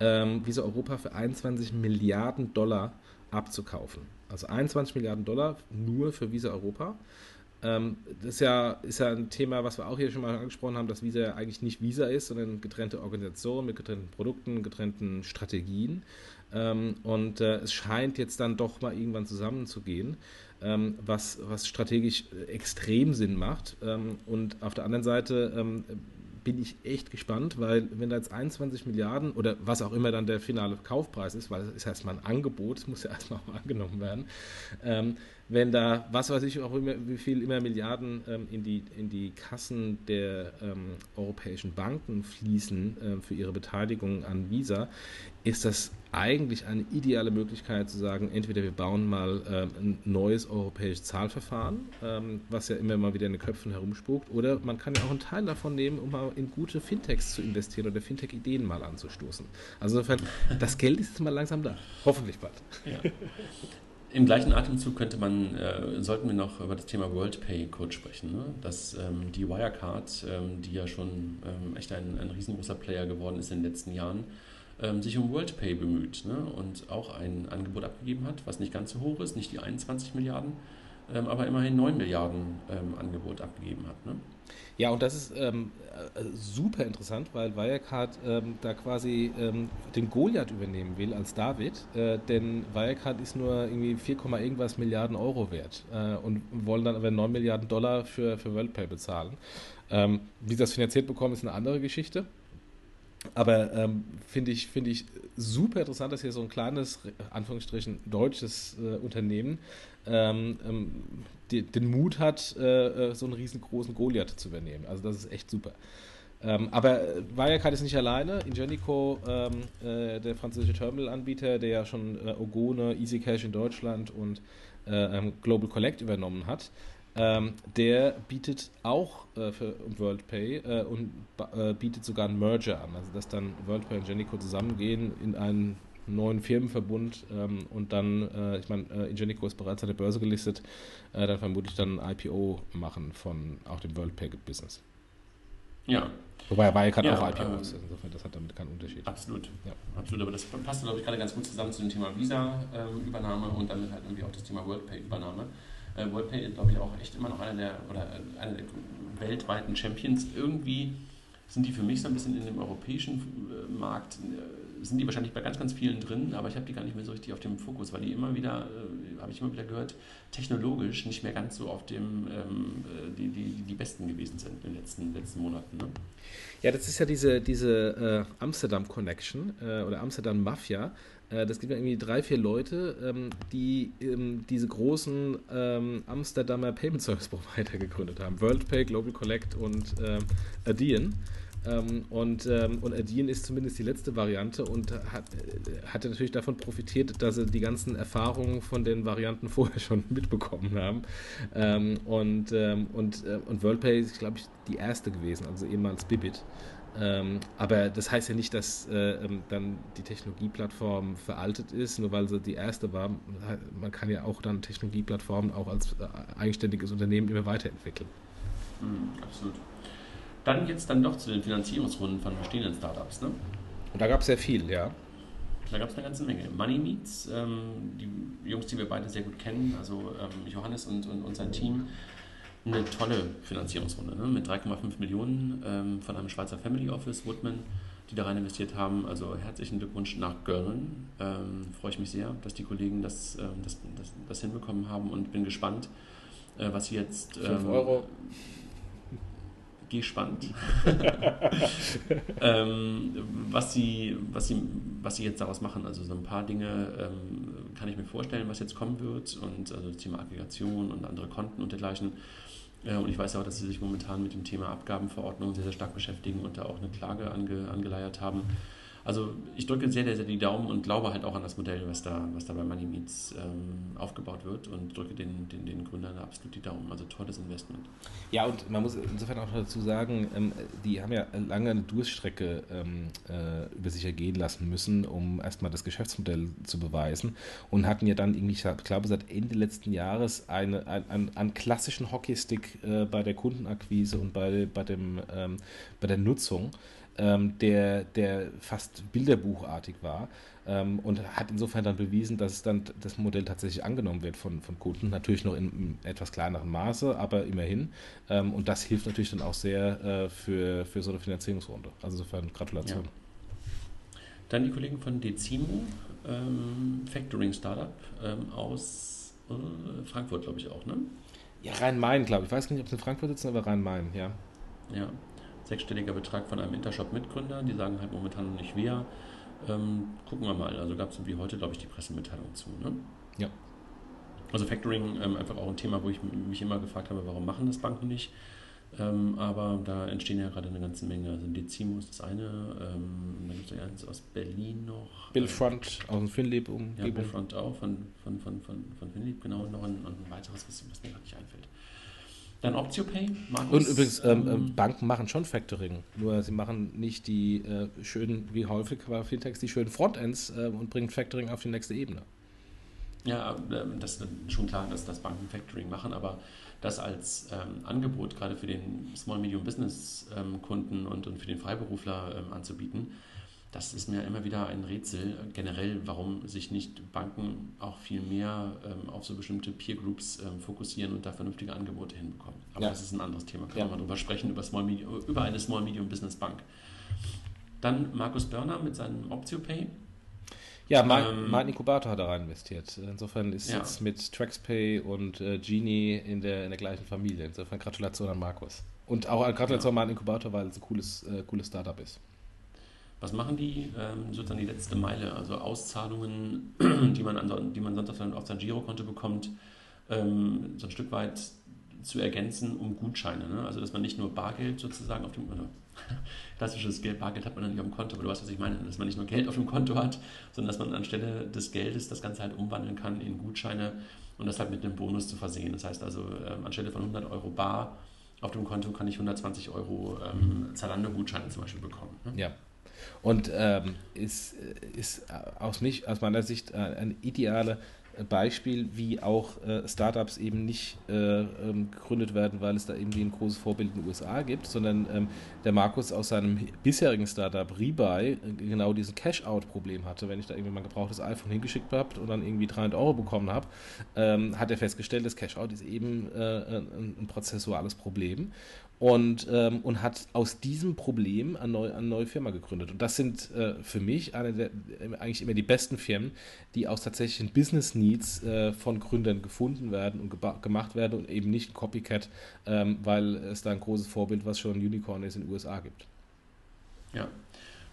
ähm, Visa Europa für 21 Milliarden Dollar abzukaufen. Also 21 Milliarden Dollar nur für Visa Europa. Ähm, das ist ja, ist ja ein Thema, was wir auch hier schon mal angesprochen haben, dass Visa ja eigentlich nicht Visa ist, sondern getrennte Organisation mit getrennten Produkten, getrennten Strategien. Ähm, und äh, es scheint jetzt dann doch mal irgendwann zusammenzugehen, ähm, was, was strategisch extrem Sinn macht. Ähm, und auf der anderen Seite ähm, bin ich echt gespannt, weil wenn da jetzt 21 Milliarden oder was auch immer dann der finale Kaufpreis ist, weil es ist erstmal ein Angebot, es muss ja erstmal auch angenommen werden, ähm, wenn da, was weiß ich, auch immer, wie viel immer Milliarden ähm, in, die, in die Kassen der ähm, europäischen Banken fließen äh, für ihre Beteiligung an Visa, ist das eigentlich eine ideale Möglichkeit zu sagen, entweder wir bauen mal ähm, ein neues europäisches Zahlverfahren, ähm, was ja immer mal wieder in den Köpfen herumspukt, oder man kann ja auch einen Teil davon nehmen, um mal in gute Fintechs zu investieren oder Fintech-Ideen mal anzustoßen. Also insofern, das Geld ist jetzt mal langsam da. Hoffentlich bald. Ja. Im gleichen Atemzug könnte man, äh, sollten wir noch über das Thema WorldPay kurz sprechen. Ne? Dass ähm, die Wirecard, ähm, die ja schon ähm, echt ein, ein riesengroßer Player geworden ist in den letzten Jahren, ähm, sich um WorldPay bemüht ne? und auch ein Angebot abgegeben hat, was nicht ganz so hoch ist, nicht die 21 Milliarden, ähm, aber immerhin 9 Milliarden ähm, Angebot abgegeben hat. Ne? Ja, und das ist ähm, äh, super interessant, weil Wirecard ähm, da quasi ähm, den Goliath übernehmen will als David, äh, denn Wirecard ist nur irgendwie 4, irgendwas Milliarden Euro wert äh, und wollen dann aber 9 Milliarden Dollar für, für WorldPay bezahlen. Ähm, wie sie das finanziert bekommen, ist eine andere Geschichte. Aber ähm, finde ich, find ich super interessant, dass hier so ein kleines, Anführungsstrichen, deutsches äh, Unternehmen ähm, ähm, die, den Mut hat, äh, äh, so einen riesengroßen Goliath zu übernehmen. Also das ist echt super. Ähm, aber Wirecard ist nicht alleine. Ingenico, ähm, äh, der französische Terminal-Anbieter, der ja schon äh, Ogone, EasyCash in Deutschland und äh, ähm, Global Collect übernommen hat, ähm, der bietet auch äh, für WorldPay äh, und äh, bietet sogar einen Merger an. Also dass dann WorldPay und Ingenico zusammengehen in einen neuen Firmenverbund ähm, und dann, äh, ich meine, äh, Ingenico ist bereits an der Börse gelistet, äh, dann vermutlich dann ein IPO machen von auch dem WorldPay-Business. Ja. Wobei Wirecard ja, auch IPO ähm, ist, insofern das hat damit keinen Unterschied. Absolut, ja. absolut, aber das passt, glaube ich, gerade ganz gut zusammen zu dem Thema Visa-Übernahme ähm, und damit halt irgendwie auch das Thema WorldPay-Übernahme. Äh, WorldPay ist, glaube ich, auch echt immer noch einer der, oder äh, einer der weltweiten Champions. Irgendwie sind die für mich so ein bisschen in dem europäischen äh, Markt sind die wahrscheinlich bei ganz, ganz vielen drin, aber ich habe die gar nicht mehr so richtig auf dem Fokus, weil die immer wieder, äh, habe ich immer wieder gehört, technologisch nicht mehr ganz so auf dem, ähm, äh, die, die, die besten gewesen sind in den letzten, letzten Monaten. Ne? Ja, das ist ja diese, diese äh, Amsterdam Connection äh, oder Amsterdam Mafia. Äh, das gibt ja irgendwie drei, vier Leute, ähm, die ähm, diese großen ähm, Amsterdamer Payment Service Provider gegründet haben. WorldPay, Global Collect und ähm, Adyen. Ähm, und, ähm, und Adyen ist zumindest die letzte Variante und hat, äh, hatte natürlich davon profitiert, dass sie die ganzen Erfahrungen von den Varianten vorher schon mitbekommen haben. Ähm, und, ähm, und, äh, und WorldPay ist, glaube ich, die erste gewesen, also ehemals Bibit. Ähm, aber das heißt ja nicht, dass äh, ähm, dann die Technologieplattform veraltet ist, nur weil sie die erste war. Man kann ja auch dann Technologieplattformen auch als äh, eigenständiges Unternehmen immer weiterentwickeln. Mhm, absolut. Dann jetzt dann doch zu den Finanzierungsrunden von bestehenden Startups. Ne? Und da gab es sehr viel, ja. Da gab es eine ganze Menge. Money Meets, ähm, die Jungs, die wir beide sehr gut kennen, also ähm, Johannes und, und, und, sein Team, eine tolle Finanzierungsrunde ne? mit 3,5 Millionen ähm, von einem Schweizer Family Office, Woodman, die da rein investiert haben. Also herzlichen Glückwunsch nach Görlen. Ähm, freue ich mich sehr, dass die Kollegen das, ähm, das, das, das, hinbekommen haben und bin gespannt, äh, was sie jetzt. 5 ähm, Euro gespannt, ähm, was, sie, was, sie, was sie jetzt daraus machen. Also so ein paar Dinge ähm, kann ich mir vorstellen, was jetzt kommen wird und also das Thema Aggregation und andere Konten und dergleichen. Äh, und ich weiß auch, dass sie sich momentan mit dem Thema Abgabenverordnung sehr, sehr stark beschäftigen und da auch eine Klage ange, angeleiert haben. Also ich drücke sehr, sehr, die Daumen und glaube halt auch an das Modell, was da, was da bei Money Meets ähm, aufgebaut wird und drücke den, den, den Gründern absolut die Daumen. Also tolles Investment. Ja, und man muss insofern auch dazu sagen, ähm, die haben ja lange eine Durststrecke ähm, äh, über sich ergehen lassen müssen, um erstmal das Geschäftsmodell zu beweisen und hatten ja dann irgendwie, ich glaube, seit Ende letzten Jahres eine, ein, einen klassischen Hockeystick äh, bei der Kundenakquise und bei, bei, dem, ähm, bei der Nutzung ähm, der, der fast bilderbuchartig war ähm, und hat insofern dann bewiesen, dass dann das Modell tatsächlich angenommen wird von, von Kunden. Natürlich noch in, in etwas kleinerem Maße, aber immerhin. Ähm, und das hilft natürlich dann auch sehr äh, für, für so eine Finanzierungsrunde. Also insofern Gratulation. Ja. Dann die Kollegen von Decimo, ähm, Factoring Startup ähm, aus äh, Frankfurt, glaube ich auch, ne? Ja, Rhein-Main, glaube ich. Ich weiß nicht, ob sie in Frankfurt sitzen, aber Rhein-Main, ja. Ja, sechsstelliger Betrag von einem Intershop-Mitgründer. Die sagen halt momentan noch nicht wer. Ähm, gucken wir mal. Also gab es wie heute, glaube ich, die Pressemitteilung zu. Ne? Ja. Also Factoring ähm, einfach auch ein Thema, wo ich mich immer gefragt habe, warum machen das Banken nicht? Ähm, aber da entstehen ja gerade eine ganze Menge. Also Decimo ist das eine, ähm, dann gibt es eins aus Berlin noch. Billfront aus dem Finlieb umgebung. Ja, Billfront auch, von, von, von, von, von Finlieb, genau. Noch ein, ein weiteres, was, was mir gerade nicht einfällt. Dann OptioPay, Markus. Und übrigens, ähm, ähm, Banken machen schon Factoring, nur sie machen nicht die äh, schönen, wie häufig bei Fintechs, die schönen Frontends äh, und bringen Factoring auf die nächste Ebene. Ja, ähm, das ist schon klar, dass das Banken Factoring machen, aber das als ähm, Angebot gerade für den Small Medium Business ähm, Kunden und, und für den Freiberufler ähm, anzubieten, das ist mir immer wieder ein Rätsel generell, warum sich nicht Banken auch viel mehr ähm, auf so bestimmte Peer Groups ähm, fokussieren und da vernünftige Angebote hinbekommen. Aber ja. das ist ein anderes Thema. Können ja. wir mal drüber sprechen, über, Small Medium, über eine Small Medium Business Bank. Dann Markus Börner mit seinem OptioPay. Ja, ähm, Martin Inkubator hat da rein investiert. Insofern ist ja. jetzt mit TraxPay und äh, Genie in der, in der gleichen Familie. Insofern Gratulation an Markus. Und auch Gratulation an Martin Inkubator, weil es ein cooles, äh, cooles Startup ist. Was machen die? Ähm, sozusagen die letzte Meile, also Auszahlungen, die man, an, die man sonst auf sein, auf sein Girokonto bekommt, ähm, so ein Stück weit zu ergänzen um Gutscheine. Ne? Also dass man nicht nur Bargeld sozusagen auf dem, oder klassisches Geld, Bargeld hat man dann nicht auf dem Konto, aber du weißt, was ich meine, dass man nicht nur Geld auf dem Konto hat, sondern dass man anstelle des Geldes das Ganze halt umwandeln kann in Gutscheine und das halt mit einem Bonus zu versehen. Das heißt also, ähm, anstelle von 100 Euro Bar auf dem Konto kann ich 120 Euro ähm, Zalando-Gutscheine zum Beispiel bekommen. Ne? Ja. Und ähm, ist, ist aus, mich, aus meiner Sicht äh, eine ideale Beispiel, wie auch äh, Startups eben nicht äh, ähm, gegründet werden, weil es da irgendwie ein großes Vorbild in den USA gibt, sondern ähm, der Markus aus seinem bisherigen Startup Rebuy äh, genau diesen Cash-Out-Problem hatte. Wenn ich da irgendwie mal ein gebrauchtes iPhone hingeschickt habe und dann irgendwie 300 Euro bekommen habe, ähm, hat er festgestellt, das Cash-Out ist eben äh, ein, ein prozessuales Problem und, ähm, und hat aus diesem Problem eine neue, eine neue Firma gegründet. Und das sind äh, für mich eine der, eigentlich immer die besten Firmen, die aus tatsächlichen Business Needs äh, von Gründern gefunden werden und gemacht werden und eben nicht Copycat, ähm, weil es da ein großes Vorbild, was schon Unicorn ist, in den USA gibt. Ja,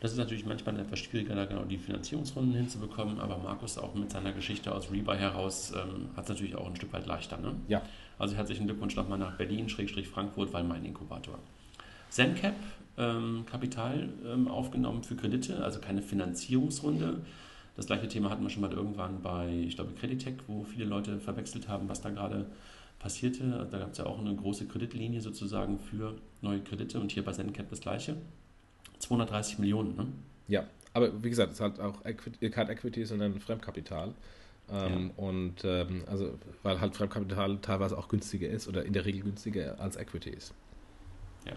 das ist natürlich manchmal etwas schwieriger, da genau die Finanzierungsrunden hinzubekommen, aber Markus auch mit seiner Geschichte aus Rebuy heraus ähm, hat es natürlich auch ein Stück weit leichter. Ne? Ja. Also herzlichen Glückwunsch nochmal nach Berlin, Schrägstrich Frankfurt, weil mein Inkubator. ZenCap, ähm, Kapital ähm, aufgenommen für Kredite, also keine Finanzierungsrunde. Das gleiche Thema hatten wir schon mal irgendwann bei, ich glaube, Creditec, wo viele Leute verwechselt haben, was da gerade passierte. Da gab es ja auch eine große Kreditlinie sozusagen für neue Kredite und hier bei ZenCap das gleiche. 230 Millionen, ne? Ja, aber wie gesagt, es halt auch Equity, kein Equity, sondern Fremdkapital. Ähm, ja. Und ähm, also, weil halt Fremdkapital teilweise auch günstiger ist oder in der Regel günstiger als Equity ist. Ja.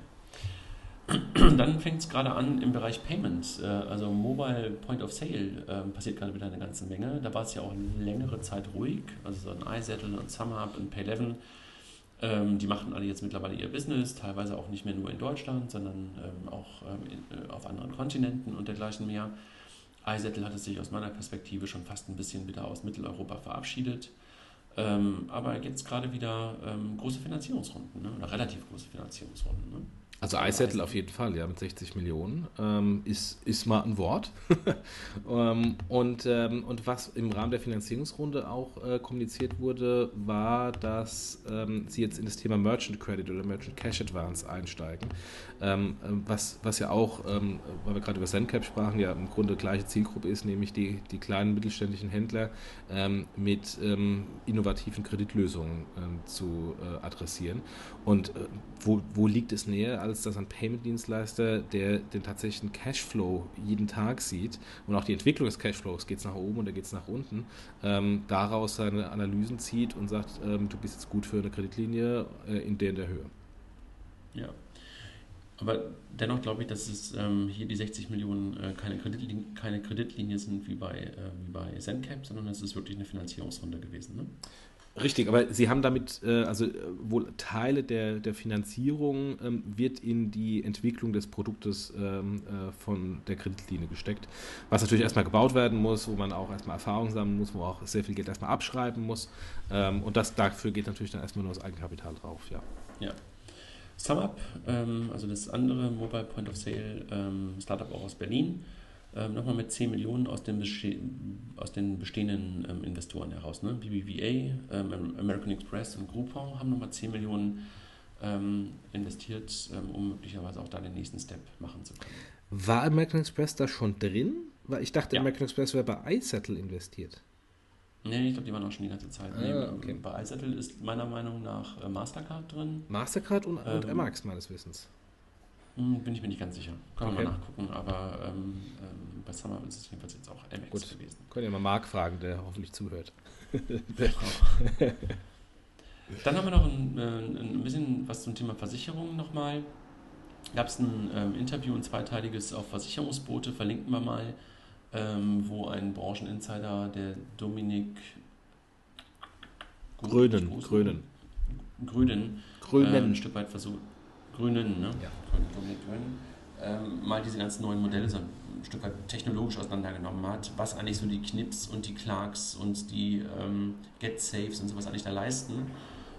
Dann fängt es gerade an im Bereich Payments, äh, also Mobile Point of Sale äh, passiert gerade wieder eine ganze Menge. Da war es ja auch längere Zeit ruhig, also so ein iSettle und SumUp und Pay11. Ähm, die machen alle jetzt mittlerweile ihr Business, teilweise auch nicht mehr nur in Deutschland, sondern ähm, auch ähm, in, äh, auf anderen Kontinenten und dergleichen mehr iSettle hat es sich aus meiner Perspektive schon fast ein bisschen wieder aus Mitteleuropa verabschiedet. Ähm, aber jetzt gerade wieder ähm, große Finanzierungsrunden, ne? oder relativ große Finanzierungsrunden. Ne? Also iSettle auf jeden Fall, ja, mit 60 Millionen. Ähm, ist, ist mal ein Wort. ähm, und, ähm, und was im Rahmen der Finanzierungsrunde auch äh, kommuniziert wurde, war, dass ähm, sie jetzt in das Thema Merchant Credit oder Merchant Cash Advance einsteigen. Ähm, ähm, was, was ja auch, weil wir gerade über SendCap sprachen, ja im Grunde gleiche Zielgruppe ist, nämlich die, die kleinen mittelständischen Händler mit innovativen Kreditlösungen zu äh, adressieren. Und äh, wo, wo liegt es näher als das ein Payment-Dienstleister, der den tatsächlichen Cashflow jeden Tag sieht und auch die Entwicklung des Cashflows, geht es nach oben oder geht es nach unten, ähm, daraus seine Analysen zieht und sagt, ähm, du bist jetzt gut für eine Kreditlinie äh, in der in der Höhe. Ja. Aber dennoch glaube ich, dass es ähm, hier die 60 Millionen äh, keine, Kreditlinie, keine Kreditlinie sind wie bei, äh, wie bei ZenCap, sondern es ist wirklich eine Finanzierungsrunde gewesen. Ne? Richtig, aber Sie haben damit, äh, also äh, wohl Teile der, der Finanzierung ähm, wird in die Entwicklung des Produktes ähm, äh, von der Kreditlinie gesteckt, was natürlich erstmal gebaut werden muss, wo man auch erstmal Erfahrung sammeln muss, wo man auch sehr viel Geld erstmal abschreiben muss. Ähm, und das dafür geht natürlich dann erstmal nur das Eigenkapital drauf, ja. Ja. SumUp, also das andere Mobile Point of Sale Startup auch aus Berlin, ähm, nochmal mit 10 Millionen aus, dem aus den bestehenden ähm, Investoren heraus. Ne? BBVA, ähm, American Express und Groupon haben nochmal 10 Millionen ähm, investiert, ähm, um möglicherweise auch da den nächsten Step machen zu können. War American Express da schon drin? Weil ich dachte, ja. American Express wäre bei iSettle investiert. Nee, ich glaube, die waren auch schon die ganze Zeit. Ah, nee, okay. Bei iSettle ist meiner Meinung nach äh, Mastercard drin. Mastercard und, und MX meines Wissens. Hm, bin ich mir nicht ganz sicher. Kann okay. man mal nachgucken. Aber ähm, ähm, bei Summer ist es jedenfalls jetzt auch MX Gut. gewesen. Können ja mal Marc fragen, der hoffentlich zuhört. Dann haben wir noch ein, äh, ein bisschen was zum Thema Versicherungen nochmal. Gab es ein ähm, Interview, ein zweiteiliges auf Versicherungsboote, verlinken wir mal, ähm, wo ein Brancheninsider, der Dominik Grönen, Grönen. Grünen, Grünen. Äh, ein Stück weit versucht, Grünen, ne? Ja. Dominik Grünen, ähm, mal diese ganzen neuen Modelle so ein Stück weit technologisch auseinandergenommen hat, was eigentlich so die Knips und die Clarks und die ähm, Get Safes und sowas eigentlich da leisten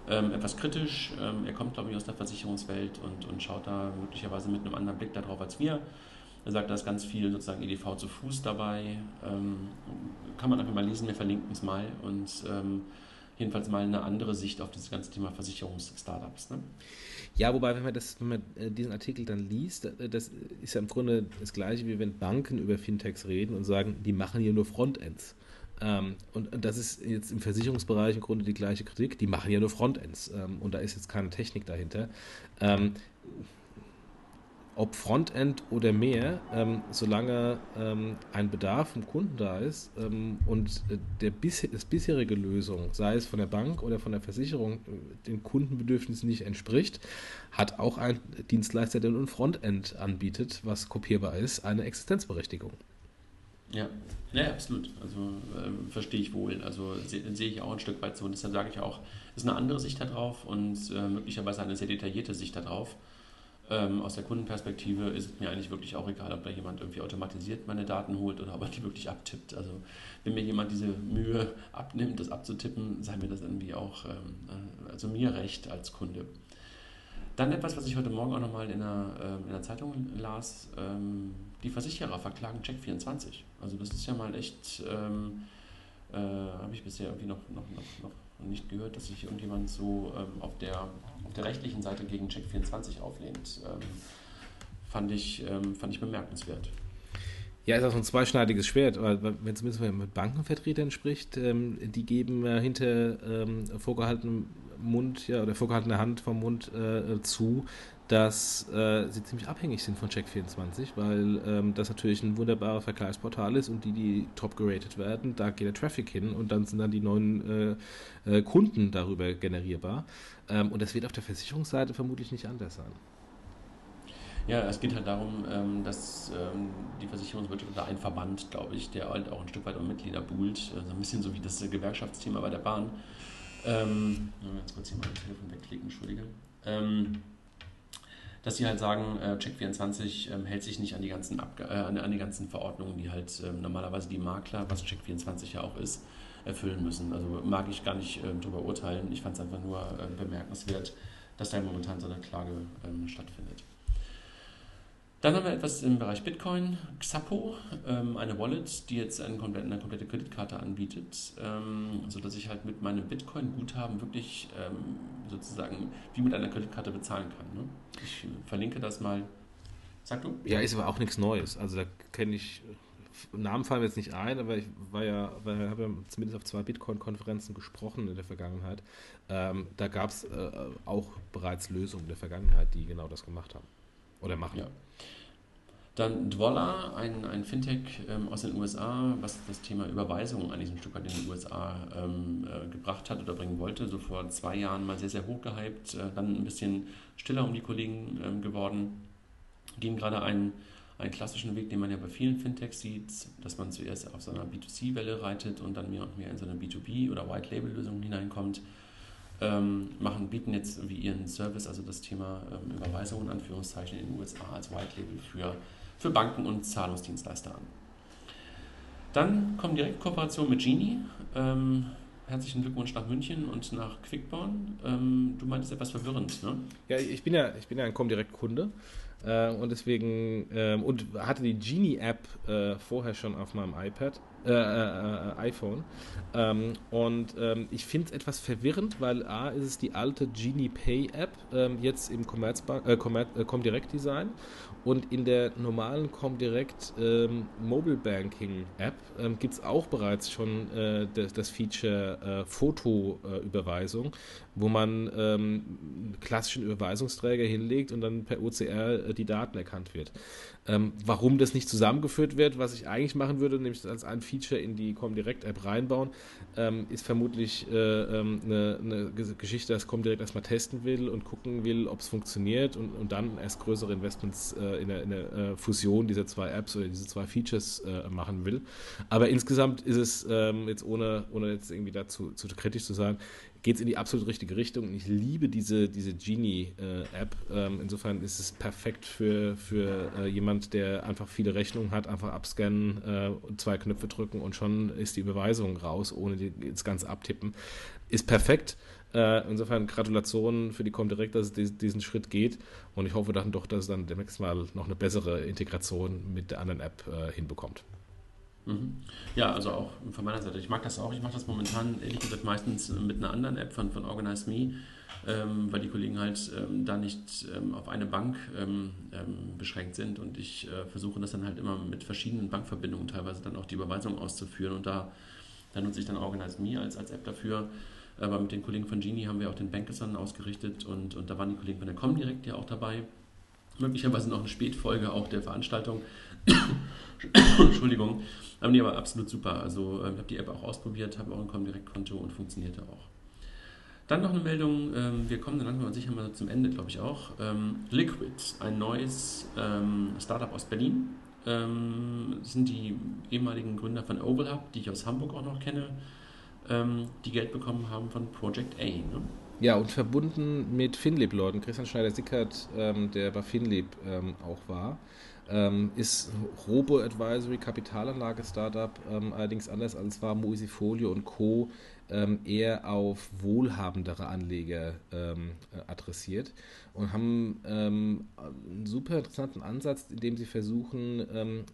ähm, etwas kritisch. Ähm, er kommt, glaube ich, aus der Versicherungswelt und, und schaut da möglicherweise mit einem anderen Blick darauf als wir. Er sagt, da ist ganz viel sozusagen EDV zu Fuß dabei. Ähm, kann man einfach mal lesen, wir verlinken es mal. Und ähm, jedenfalls mal eine andere Sicht auf dieses ganze Thema Versicherungsstartups. Ne? Ja, wobei, wenn man, das, wenn man äh, diesen Artikel dann liest, äh, das ist ja im Grunde das Gleiche, wie wenn Banken über Fintechs reden und sagen, die machen hier nur Frontends. Ähm, und, das ist jetzt im Versicherungsbereich im Grunde die gleiche Kritik. Die machen ja nur Frontends ähm, und da ist jetzt keine Technik dahinter. Ähm, ob Frontend oder mehr, ähm, solange ähm, ein Bedarf vom Kunden da ist ähm, und äh, der bis, das bisherige Lösung, sei es von der Bank oder von der Versicherung, äh, den Kundenbedürfnissen nicht entspricht, hat auch ein Dienstleister, der ein Frontend anbietet, was kopierbar ist, eine Existenzberechtigung. Ja, ja, absolut. Also ähm, verstehe ich wohl. Also sehe seh ich auch ein Stück weit so. Und deshalb sage ich auch, ist eine andere Sicht darauf und äh, möglicherweise eine sehr detaillierte Sicht darauf. Ähm, aus der Kundenperspektive ist es mir eigentlich wirklich auch egal, ob da jemand irgendwie automatisiert meine Daten holt oder ob er die wirklich abtippt. Also wenn mir jemand diese Mühe abnimmt, das abzutippen, sei mir das irgendwie auch, ähm, äh, also mir recht als Kunde. Dann etwas, was ich heute Morgen auch nochmal in der, äh, in der Zeitung las, ähm, die Versicherer verklagen Check24. Also das ist ja mal echt, ähm, äh, habe ich bisher irgendwie noch, noch, noch, noch nicht gehört, dass sich irgendjemand so ähm, auf, der, auf der rechtlichen Seite gegen Check24 auflehnt. Ähm, fand, ich, ähm, fand ich bemerkenswert. Ja, ist auch so ein zweischneidiges Schwert, weil wenn zumindest mit Bankenvertretern spricht, ähm, die geben äh, hinter ähm, vorgehaltenem Mund ja, oder vorgehaltener Hand vom Mund äh, zu, dass äh, sie ziemlich abhängig sind von Check24, weil ähm, das natürlich ein wunderbarer Vergleichsportal ist und die, die top geratet werden, da geht der Traffic hin und dann sind dann die neuen äh, äh, Kunden darüber generierbar. Ähm, und das wird auf der Versicherungsseite vermutlich nicht anders sein. Ja, es geht halt darum, ähm, dass ähm, die Versicherungswirtschaft oder ein Verband, glaube ich, der halt auch ein Stück weit um Mitglieder buhlt, so also ein bisschen so wie das Gewerkschaftsthema bei der Bahn. Ähm, ganz kurz hier mal das Telefon wegklicken, entschuldige. Ähm, dass sie halt sagen, äh, Check24 ähm, hält sich nicht an die ganzen, Abge äh, an, an, die ganzen Verordnungen, die halt ähm, normalerweise die Makler, was Check24 ja auch ist, erfüllen müssen. Also mag ich gar nicht ähm, darüber urteilen. Ich fand es einfach nur äh, bemerkenswert, dass da momentan so eine Klage ähm, stattfindet. Dann haben wir etwas im Bereich Bitcoin. Xapo, ähm, eine Wallet, die jetzt eine komplette, eine komplette Kreditkarte anbietet, ähm, sodass ich halt mit meinem Bitcoin-Guthaben wirklich ähm, sozusagen wie mit einer Kreditkarte bezahlen kann. Ne? Ich verlinke das mal. Sag du? Ja, ist aber auch nichts Neues. Also da kenne ich, Namen fallen mir jetzt nicht ein, aber ich war ja, war, habe ja zumindest auf zwei Bitcoin-Konferenzen gesprochen in der Vergangenheit. Ähm, da gab es äh, auch bereits Lösungen in der Vergangenheit, die genau das gemacht haben. Oder machen. Ja. Dann Dwolla, ein, ein Fintech ähm, aus den USA, was das Thema Überweisung eigentlich ein Stück weit in den USA ähm, äh, gebracht hat oder bringen wollte. So vor zwei Jahren mal sehr, sehr hoch gehypt, äh, dann ein bisschen stiller um die Kollegen ähm, geworden. Gehen gerade einen, einen klassischen Weg, den man ja bei vielen Fintechs sieht, dass man zuerst auf so einer B2C-Welle reitet und dann mehr und mehr in so eine B2B- oder White-Label-Lösung hineinkommt. Ähm, machen, bieten jetzt wie ihren Service, also das Thema ähm, Überweisung in Anführungszeichen in den USA als White Label für für Banken und Zahlungsdienstleister an. Dann kommen direkt Kooperationen mit Genie. Ähm, herzlichen Glückwunsch nach München und nach Quickborn. Ähm, du meintest etwas verwirrend, ne? Ja, ich bin ja, ich bin ja ein Comdirect-Kunde äh, und deswegen ähm, und hatte die Genie-App äh, vorher schon auf meinem iPad äh, äh, äh, iPhone. Ähm, und ähm, ich finde es etwas verwirrend, weil A ist es die alte Genie Pay App, ähm, jetzt im Commerzbank, äh, äh, Comdirect Design und in der normalen Comdirect ähm, Mobile Banking App ähm, gibt es auch bereits schon äh, das, das, Feature Fotoüberweisung, wo man ähm, klassischen Überweisungsträger hinlegt und dann per OCR die Daten erkannt wird. Ähm, warum das nicht zusammengeführt wird, was ich eigentlich machen würde, nämlich als ein Feature in die Comdirect-App reinbauen, ähm, ist vermutlich äh, ähm, eine, Geschichte, dass Comdirect erstmal testen will und gucken will, ob es funktioniert und, und, dann erst größere Investments äh, in eine äh, Fusion dieser zwei Apps oder diese zwei Features äh, machen will. Aber insgesamt ist es ähm, jetzt ohne, ohne jetzt irgendwie dazu zu kritisch zu sein, geht es in die absolut richtige Richtung. Und ich liebe diese, diese Genie-App. Äh, ähm, insofern ist es perfekt für, für äh, jemand, der einfach viele Rechnungen hat, einfach abscannen, äh, zwei Knöpfe drücken und schon ist die Überweisung raus, ohne das Ganze abtippen. Ist perfekt. Äh, insofern Gratulation für die Comdirect, dass es diesen Schritt geht. Und ich hoffe dann doch, dass es dann demnächst mal noch eine bessere Integration mit der anderen App äh, hinbekommt. Mhm. Ja, also auch von meiner Seite. Ich mag das auch. Ich mache das momentan ehrlich gesagt meistens mit einer anderen App von, von Organize Me, ähm, weil die Kollegen halt ähm, da nicht ähm, auf eine Bank ähm, ähm, beschränkt sind und ich äh, versuche das dann halt immer mit verschiedenen Bankverbindungen teilweise dann auch die Überweisung auszuführen und da, da nutze ich dann Organize Me als, als App dafür. Aber mit den Kollegen von Genie haben wir auch den Bankathon ausgerichtet und, und da waren die Kollegen von der Comdirect ja auch dabei. Möglicherweise noch eine Spätfolge auch der Veranstaltung. Entschuldigung. Aber nee, aber absolut super. Also äh, ich habe die App auch ausprobiert, habe auch ein Comdirect-Konto und funktionierte auch. Dann noch eine Meldung, ähm, wir kommen dann langsam sicher mal zum Ende, glaube ich auch. Ähm, Liquid, ein neues ähm, Startup aus Berlin. Ähm, sind die ehemaligen Gründer von Overlap, die ich aus Hamburg auch noch kenne, ähm, die Geld bekommen haben von Project A. Ne? Ja, und verbunden mit Finlib-Leuten. Christian Schneider-Sickert, ähm, der bei Finlib auch war ähm, ist Robo-Advisory Kapitalanlage-Startup ähm, allerdings anders als war Moisifolio und Co. Ähm, eher auf wohlhabendere Anleger ähm, adressiert und haben ähm, einen super interessanten Ansatz, indem sie versuchen, ähm,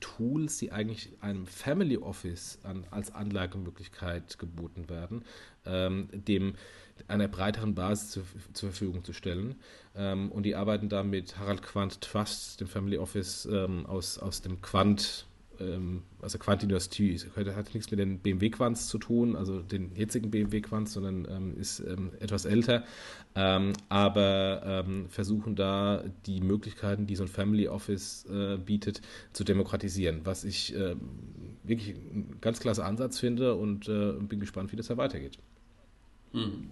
Tools, die eigentlich einem Family Office an, als Anlagemöglichkeit geboten werden, dem einer breiteren Basis zu, zur Verfügung zu stellen. Ähm, und die arbeiten da mit Harald Quandt Trust, dem Family Office ähm, aus, aus dem Quant, ähm, also Quant Industrie. Das hat nichts mit den BMW Quants zu tun, also den jetzigen BMW Quants, sondern ähm, ist ähm, etwas älter. Ähm, aber versuchen da die Möglichkeiten, die so ein Family Office äh, bietet, zu demokratisieren, was ich wirklich einen ganz klasse Ansatz finde und äh, bin gespannt, wie das da weitergeht. Mhm.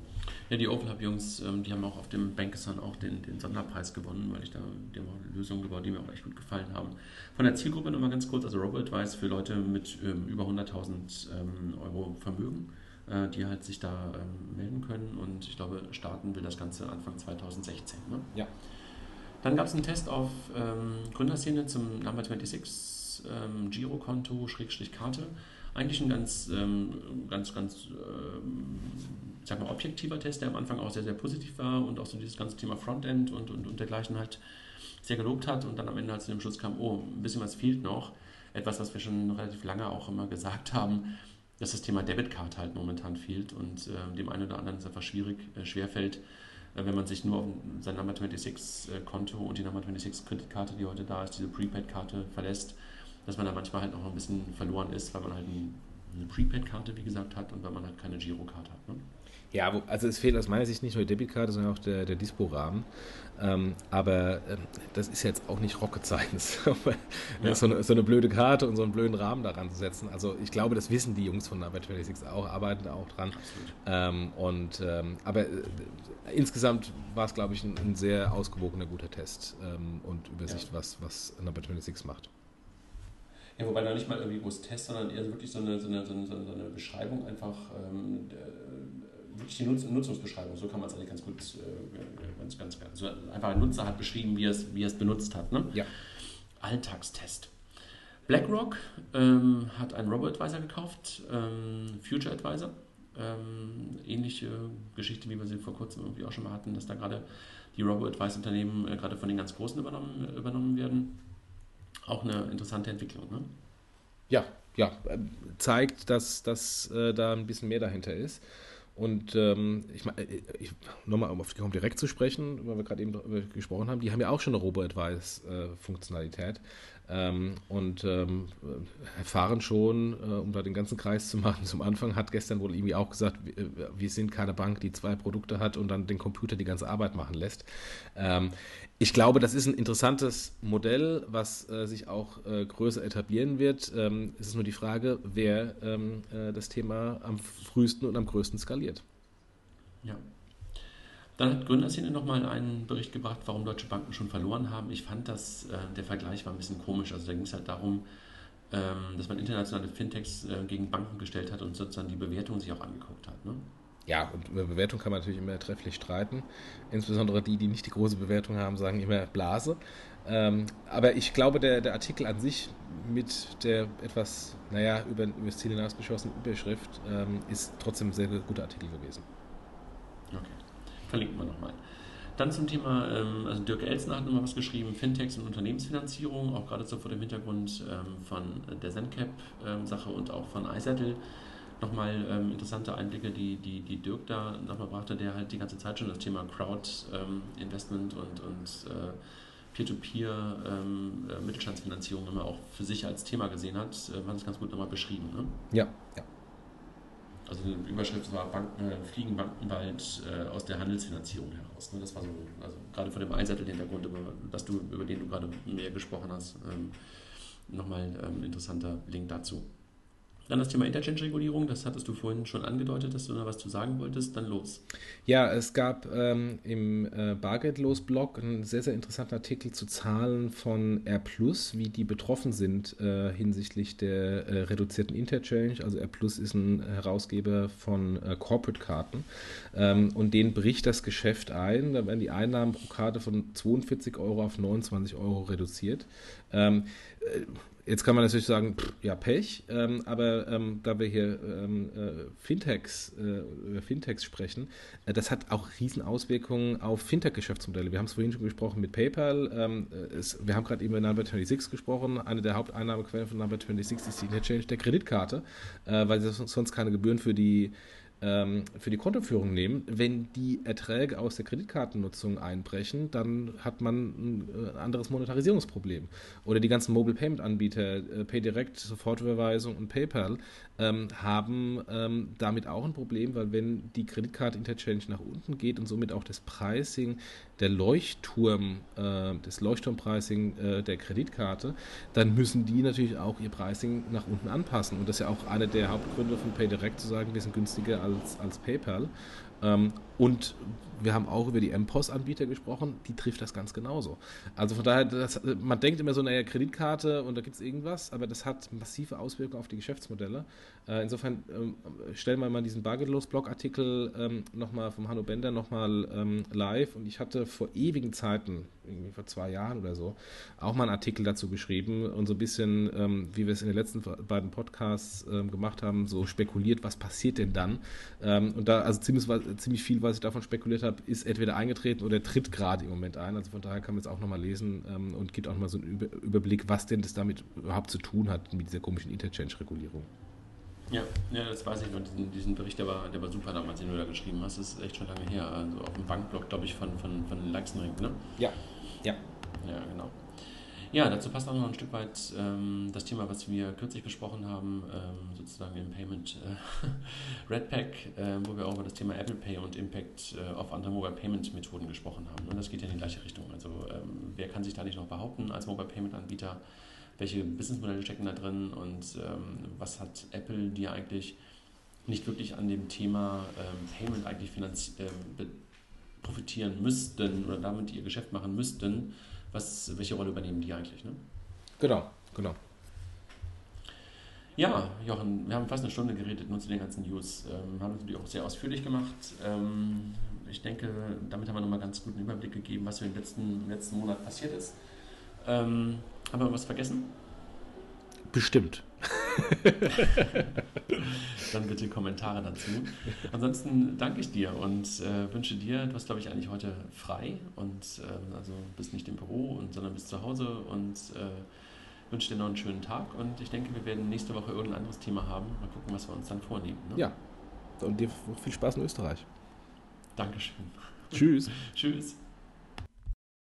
Ja, die Overlap-Jungs, ähm, die haben auch auf dem Bankathon auch den, den Sonderpreis gewonnen, weil ich da die haben auch Lösungen gebaut, die mir auch echt gut gefallen haben. Von der Zielgruppe nochmal ganz kurz, also Robo-Advice für Leute mit ähm, über 100.000 ähm, Euro Vermögen, äh, die halt sich da ähm, melden können und ich glaube, starten will das Ganze Anfang 2016. Ne? Ja. Dann gab es einen Test auf ähm, Gründerszene zum Number 26 ähm, Girokonto, Schrägstrich Karte eigentlich ein ganz, ähm, ganz, ganz, ähm, sag mal, objektiver Test, der am Anfang auch sehr, sehr positiv war und auch so dieses ganze Thema Frontend und, und, und dergleichen halt sehr gelobt hat und dann am Ende halt zu dem Schluss kam, oh, ein bisschen was fehlt noch. Etwas, was wir schon relativ lange auch immer gesagt haben, dass das Thema Debitkarte halt momentan fehlt und äh, dem einen oder anderen es einfach schwierig, äh, schwerfällt, äh, wenn man sich nur auf sein Number 26 äh, Konto und die Number 26 Kreditkarte, die heute da ist, diese Prepaid-Karte verlässt dass man da manchmal halt noch ein bisschen verloren ist, weil man halt eine Prepaid-Karte, wie gesagt, hat und weil man halt keine Girokarte hat. Ne? Ja, also es fehlt aus meiner Sicht nicht nur die Debitkarte, sondern auch der, der Dispo-Rahmen. Ähm, aber ähm, das ist jetzt auch nicht Rocket Science, ja. so, eine, so, eine, blöde Karte und so einen blöden Rahmen daran zu setzen. Also ich glaube, das wissen die Jungs von Number 26 auch, arbeiten da auch dran. Ähm, und, ähm, aber äh, insgesamt war es, glaube ich, ein, ein, sehr ausgewogener, guter Test ähm, und Übersicht, ja. was, was Number 26 macht. Ja, wobei da nicht mal irgendwie groß Test, sondern eher wirklich so eine, so eine, so eine, so eine Beschreibung, einfach ähm, wirklich die Nutz Nutzungsbeschreibung, so kann man es eigentlich ganz gut, äh, ganz, ganz, ganz, so einfach ein Nutzer hat beschrieben, wie er es, wie er es benutzt hat. Ne? Ja. Alltagstest. BlackRock ähm, hat einen Robo-Advisor gekauft, ähm, Future Advisor. Ähm, ähnliche Geschichte, wie wir sie vor kurzem irgendwie auch schon mal hatten, dass da gerade die Robo-Advisor-Unternehmen äh, gerade von den ganz Großen übernommen, übernommen werden auch eine interessante Entwicklung. Ne? Ja, ja, zeigt, dass, dass äh, da ein bisschen mehr dahinter ist. Und ähm, ich meine, äh, nochmal um auf die direkt zu sprechen, weil wir gerade eben gesprochen haben, die haben ja auch schon eine Robo-Advice-Funktionalität. Ähm, und ähm, erfahren schon, äh, um da den ganzen Kreis zu machen, zum Anfang hat gestern wohl irgendwie auch gesagt, wir, äh, wir sind keine Bank, die zwei Produkte hat und dann den Computer die ganze Arbeit machen lässt. Ich glaube, das ist ein interessantes Modell, was äh, sich auch äh, größer etablieren wird. Ähm, es ist nur die Frage, wer ähm, äh, das Thema am frühesten und am größten skaliert. Ja. Dann hat Gründerszene nochmal einen Bericht gebracht, warum deutsche Banken schon verloren haben. Ich fand, dass äh, der Vergleich war ein bisschen komisch. Also da ging es halt darum, ähm, dass man internationale Fintechs äh, gegen Banken gestellt hat und sozusagen die Bewertung sich auch angeguckt hat. Ne? Ja, und über Bewertung kann man natürlich immer trefflich streiten. Insbesondere die, die nicht die große Bewertung haben, sagen immer Blase. Ähm, aber ich glaube, der, der Artikel an sich mit der etwas, naja, über, über das Ziel hinausgeschossenen Überschrift ähm, ist trotzdem ein sehr guter Artikel gewesen. Okay, verlinken wir nochmal. Dann zum Thema, ähm, also Dirk Elsner hat nochmal was geschrieben, Fintechs und Unternehmensfinanzierung, auch gerade so vor dem Hintergrund ähm, von der ZenCap-Sache ähm, und auch von iSettle nochmal ähm, interessante Einblicke, die, die, die Dirk da nochmal brachte, der halt die ganze Zeit schon das Thema Crowd-Investment ähm, und, und äh, Peer-to-Peer ähm, äh, Mittelstandsfinanzierung immer auch für sich als Thema gesehen hat, äh, hat es ganz gut nochmal beschrieben. Ne? Ja, ja. Also die Überschrift war Banken, äh, Fliegen Banken bald äh, aus der Handelsfinanzierung heraus. Ne? Das war so, also gerade vor dem Einsattel-Hintergrund, über, du, über den du gerade mehr gesprochen hast, ähm, nochmal ähm, interessanter Link dazu. Dann das Thema Interchange-Regulierung, das hattest du vorhin schon angedeutet, dass du da was zu sagen wolltest, dann los. Ja, es gab ähm, im äh, Bargeldlos-Blog einen sehr, sehr interessanten Artikel zu Zahlen von R+, wie die betroffen sind äh, hinsichtlich der äh, reduzierten Interchange. Also R+, ist ein Herausgeber von äh, Corporate-Karten ähm, und den bricht das Geschäft ein. Da werden die Einnahmen pro Karte von 42 Euro auf 29 Euro reduziert. Ähm, äh, Jetzt kann man natürlich sagen, pff, ja, Pech, ähm, aber ähm, da wir hier ähm, äh, Fintechs, äh, über Fintechs sprechen, äh, das hat auch Riesenauswirkungen auf Fintech-Geschäftsmodelle. Wir haben es vorhin schon gesprochen mit PayPal. Ähm, es, wir haben gerade eben über Number 26 gesprochen. Eine der Haupteinnahmequellen von Number 26 ist die Interchange der Kreditkarte, äh, weil sie sonst keine Gebühren für die ähm, für die Kontoführung nehmen. Wenn die Erträge aus der Kreditkartennutzung einbrechen, dann hat man ein äh, anderes Monetarisierungsproblem. Oder die ganzen Mobile Payment Anbieter, äh, PayDirect, Sofortüberweisung und PayPal, ähm, haben ähm, damit auch ein Problem, weil wenn die Kreditkarte-Interchange nach unten geht und somit auch das Pricing der Leuchtturm, äh, das Leuchtturmpricing äh, der Kreditkarte, dann müssen die natürlich auch ihr Pricing nach unten anpassen. Und das ist ja auch einer der Hauptgründe von PayDirect zu sagen, wir sind günstiger als, als PayPal. Ähm, und wir haben auch über die MPOS-Anbieter gesprochen, die trifft das ganz genauso. Also von daher, das, man denkt immer so, naja, Kreditkarte und da gibt es irgendwas, aber das hat massive Auswirkungen auf die Geschäftsmodelle. Äh, insofern ähm, stellen wir mal diesen Bargeldlos-Blog-Artikel ähm, nochmal vom Hanno Bender nochmal ähm, live und ich hatte vor ewigen Zeiten, irgendwie vor zwei Jahren oder so, auch mal einen Artikel dazu geschrieben und so ein bisschen, ähm, wie wir es in den letzten beiden Podcasts ähm, gemacht haben, so spekuliert, was passiert denn dann? Ähm, und da, also ziemlich, ziemlich viel, was ich davon spekuliert habe, ist entweder eingetreten oder tritt gerade im Moment ein. Also von daher kann man es auch nochmal lesen ähm, und gibt auch mal so einen Überblick, was denn das damit überhaupt zu tun hat mit dieser komischen Interchange-Regulierung. Ja, ja, das weiß ich noch. Diesen, diesen Bericht, der war, der war super damals, den du da geschrieben hast. Das ist echt schon lange her. Also auf dem Bankblog, glaube ich, von, von, von Leixenring, ne? Ja, ja. Ja, genau. Ja, dazu passt auch noch ein Stück weit ähm, das Thema, was wir kürzlich besprochen haben, ähm, sozusagen im Payment äh, Redpack, äh, wo wir auch über das Thema Apple Pay und Impact äh, auf andere Mobile Payment Methoden gesprochen haben. Und das geht ja in die gleiche Richtung. Also ähm, wer kann sich da nicht noch behaupten als Mobile Payment Anbieter? Welche Businessmodelle stecken da drin und ähm, was hat Apple dir eigentlich nicht wirklich an dem Thema ähm, Payment eigentlich ähm, profitieren müssten oder damit ihr Geschäft machen müssten? Was, welche Rolle übernehmen die eigentlich? Ne? Genau, genau. Ja, Jochen, wir haben fast eine Stunde geredet, nur zu den ganzen News. Ähm, haben natürlich auch sehr ausführlich gemacht. Ähm, ich denke, damit haben wir nochmal ganz guten Überblick gegeben, was im letzten, im letzten Monat passiert ist. Ähm, haben wir was vergessen? Bestimmt. Dann bitte Kommentare dazu. Ansonsten danke ich dir und äh, wünsche dir, du hast glaube ich eigentlich heute frei und ähm, also bist nicht im Büro, und, sondern bist zu Hause und äh, wünsche dir noch einen schönen Tag und ich denke, wir werden nächste Woche irgendein anderes Thema haben. Mal gucken, was wir uns dann vornehmen. Ne? Ja, und dir viel Spaß in Österreich. Dankeschön. Tschüss. Tschüss.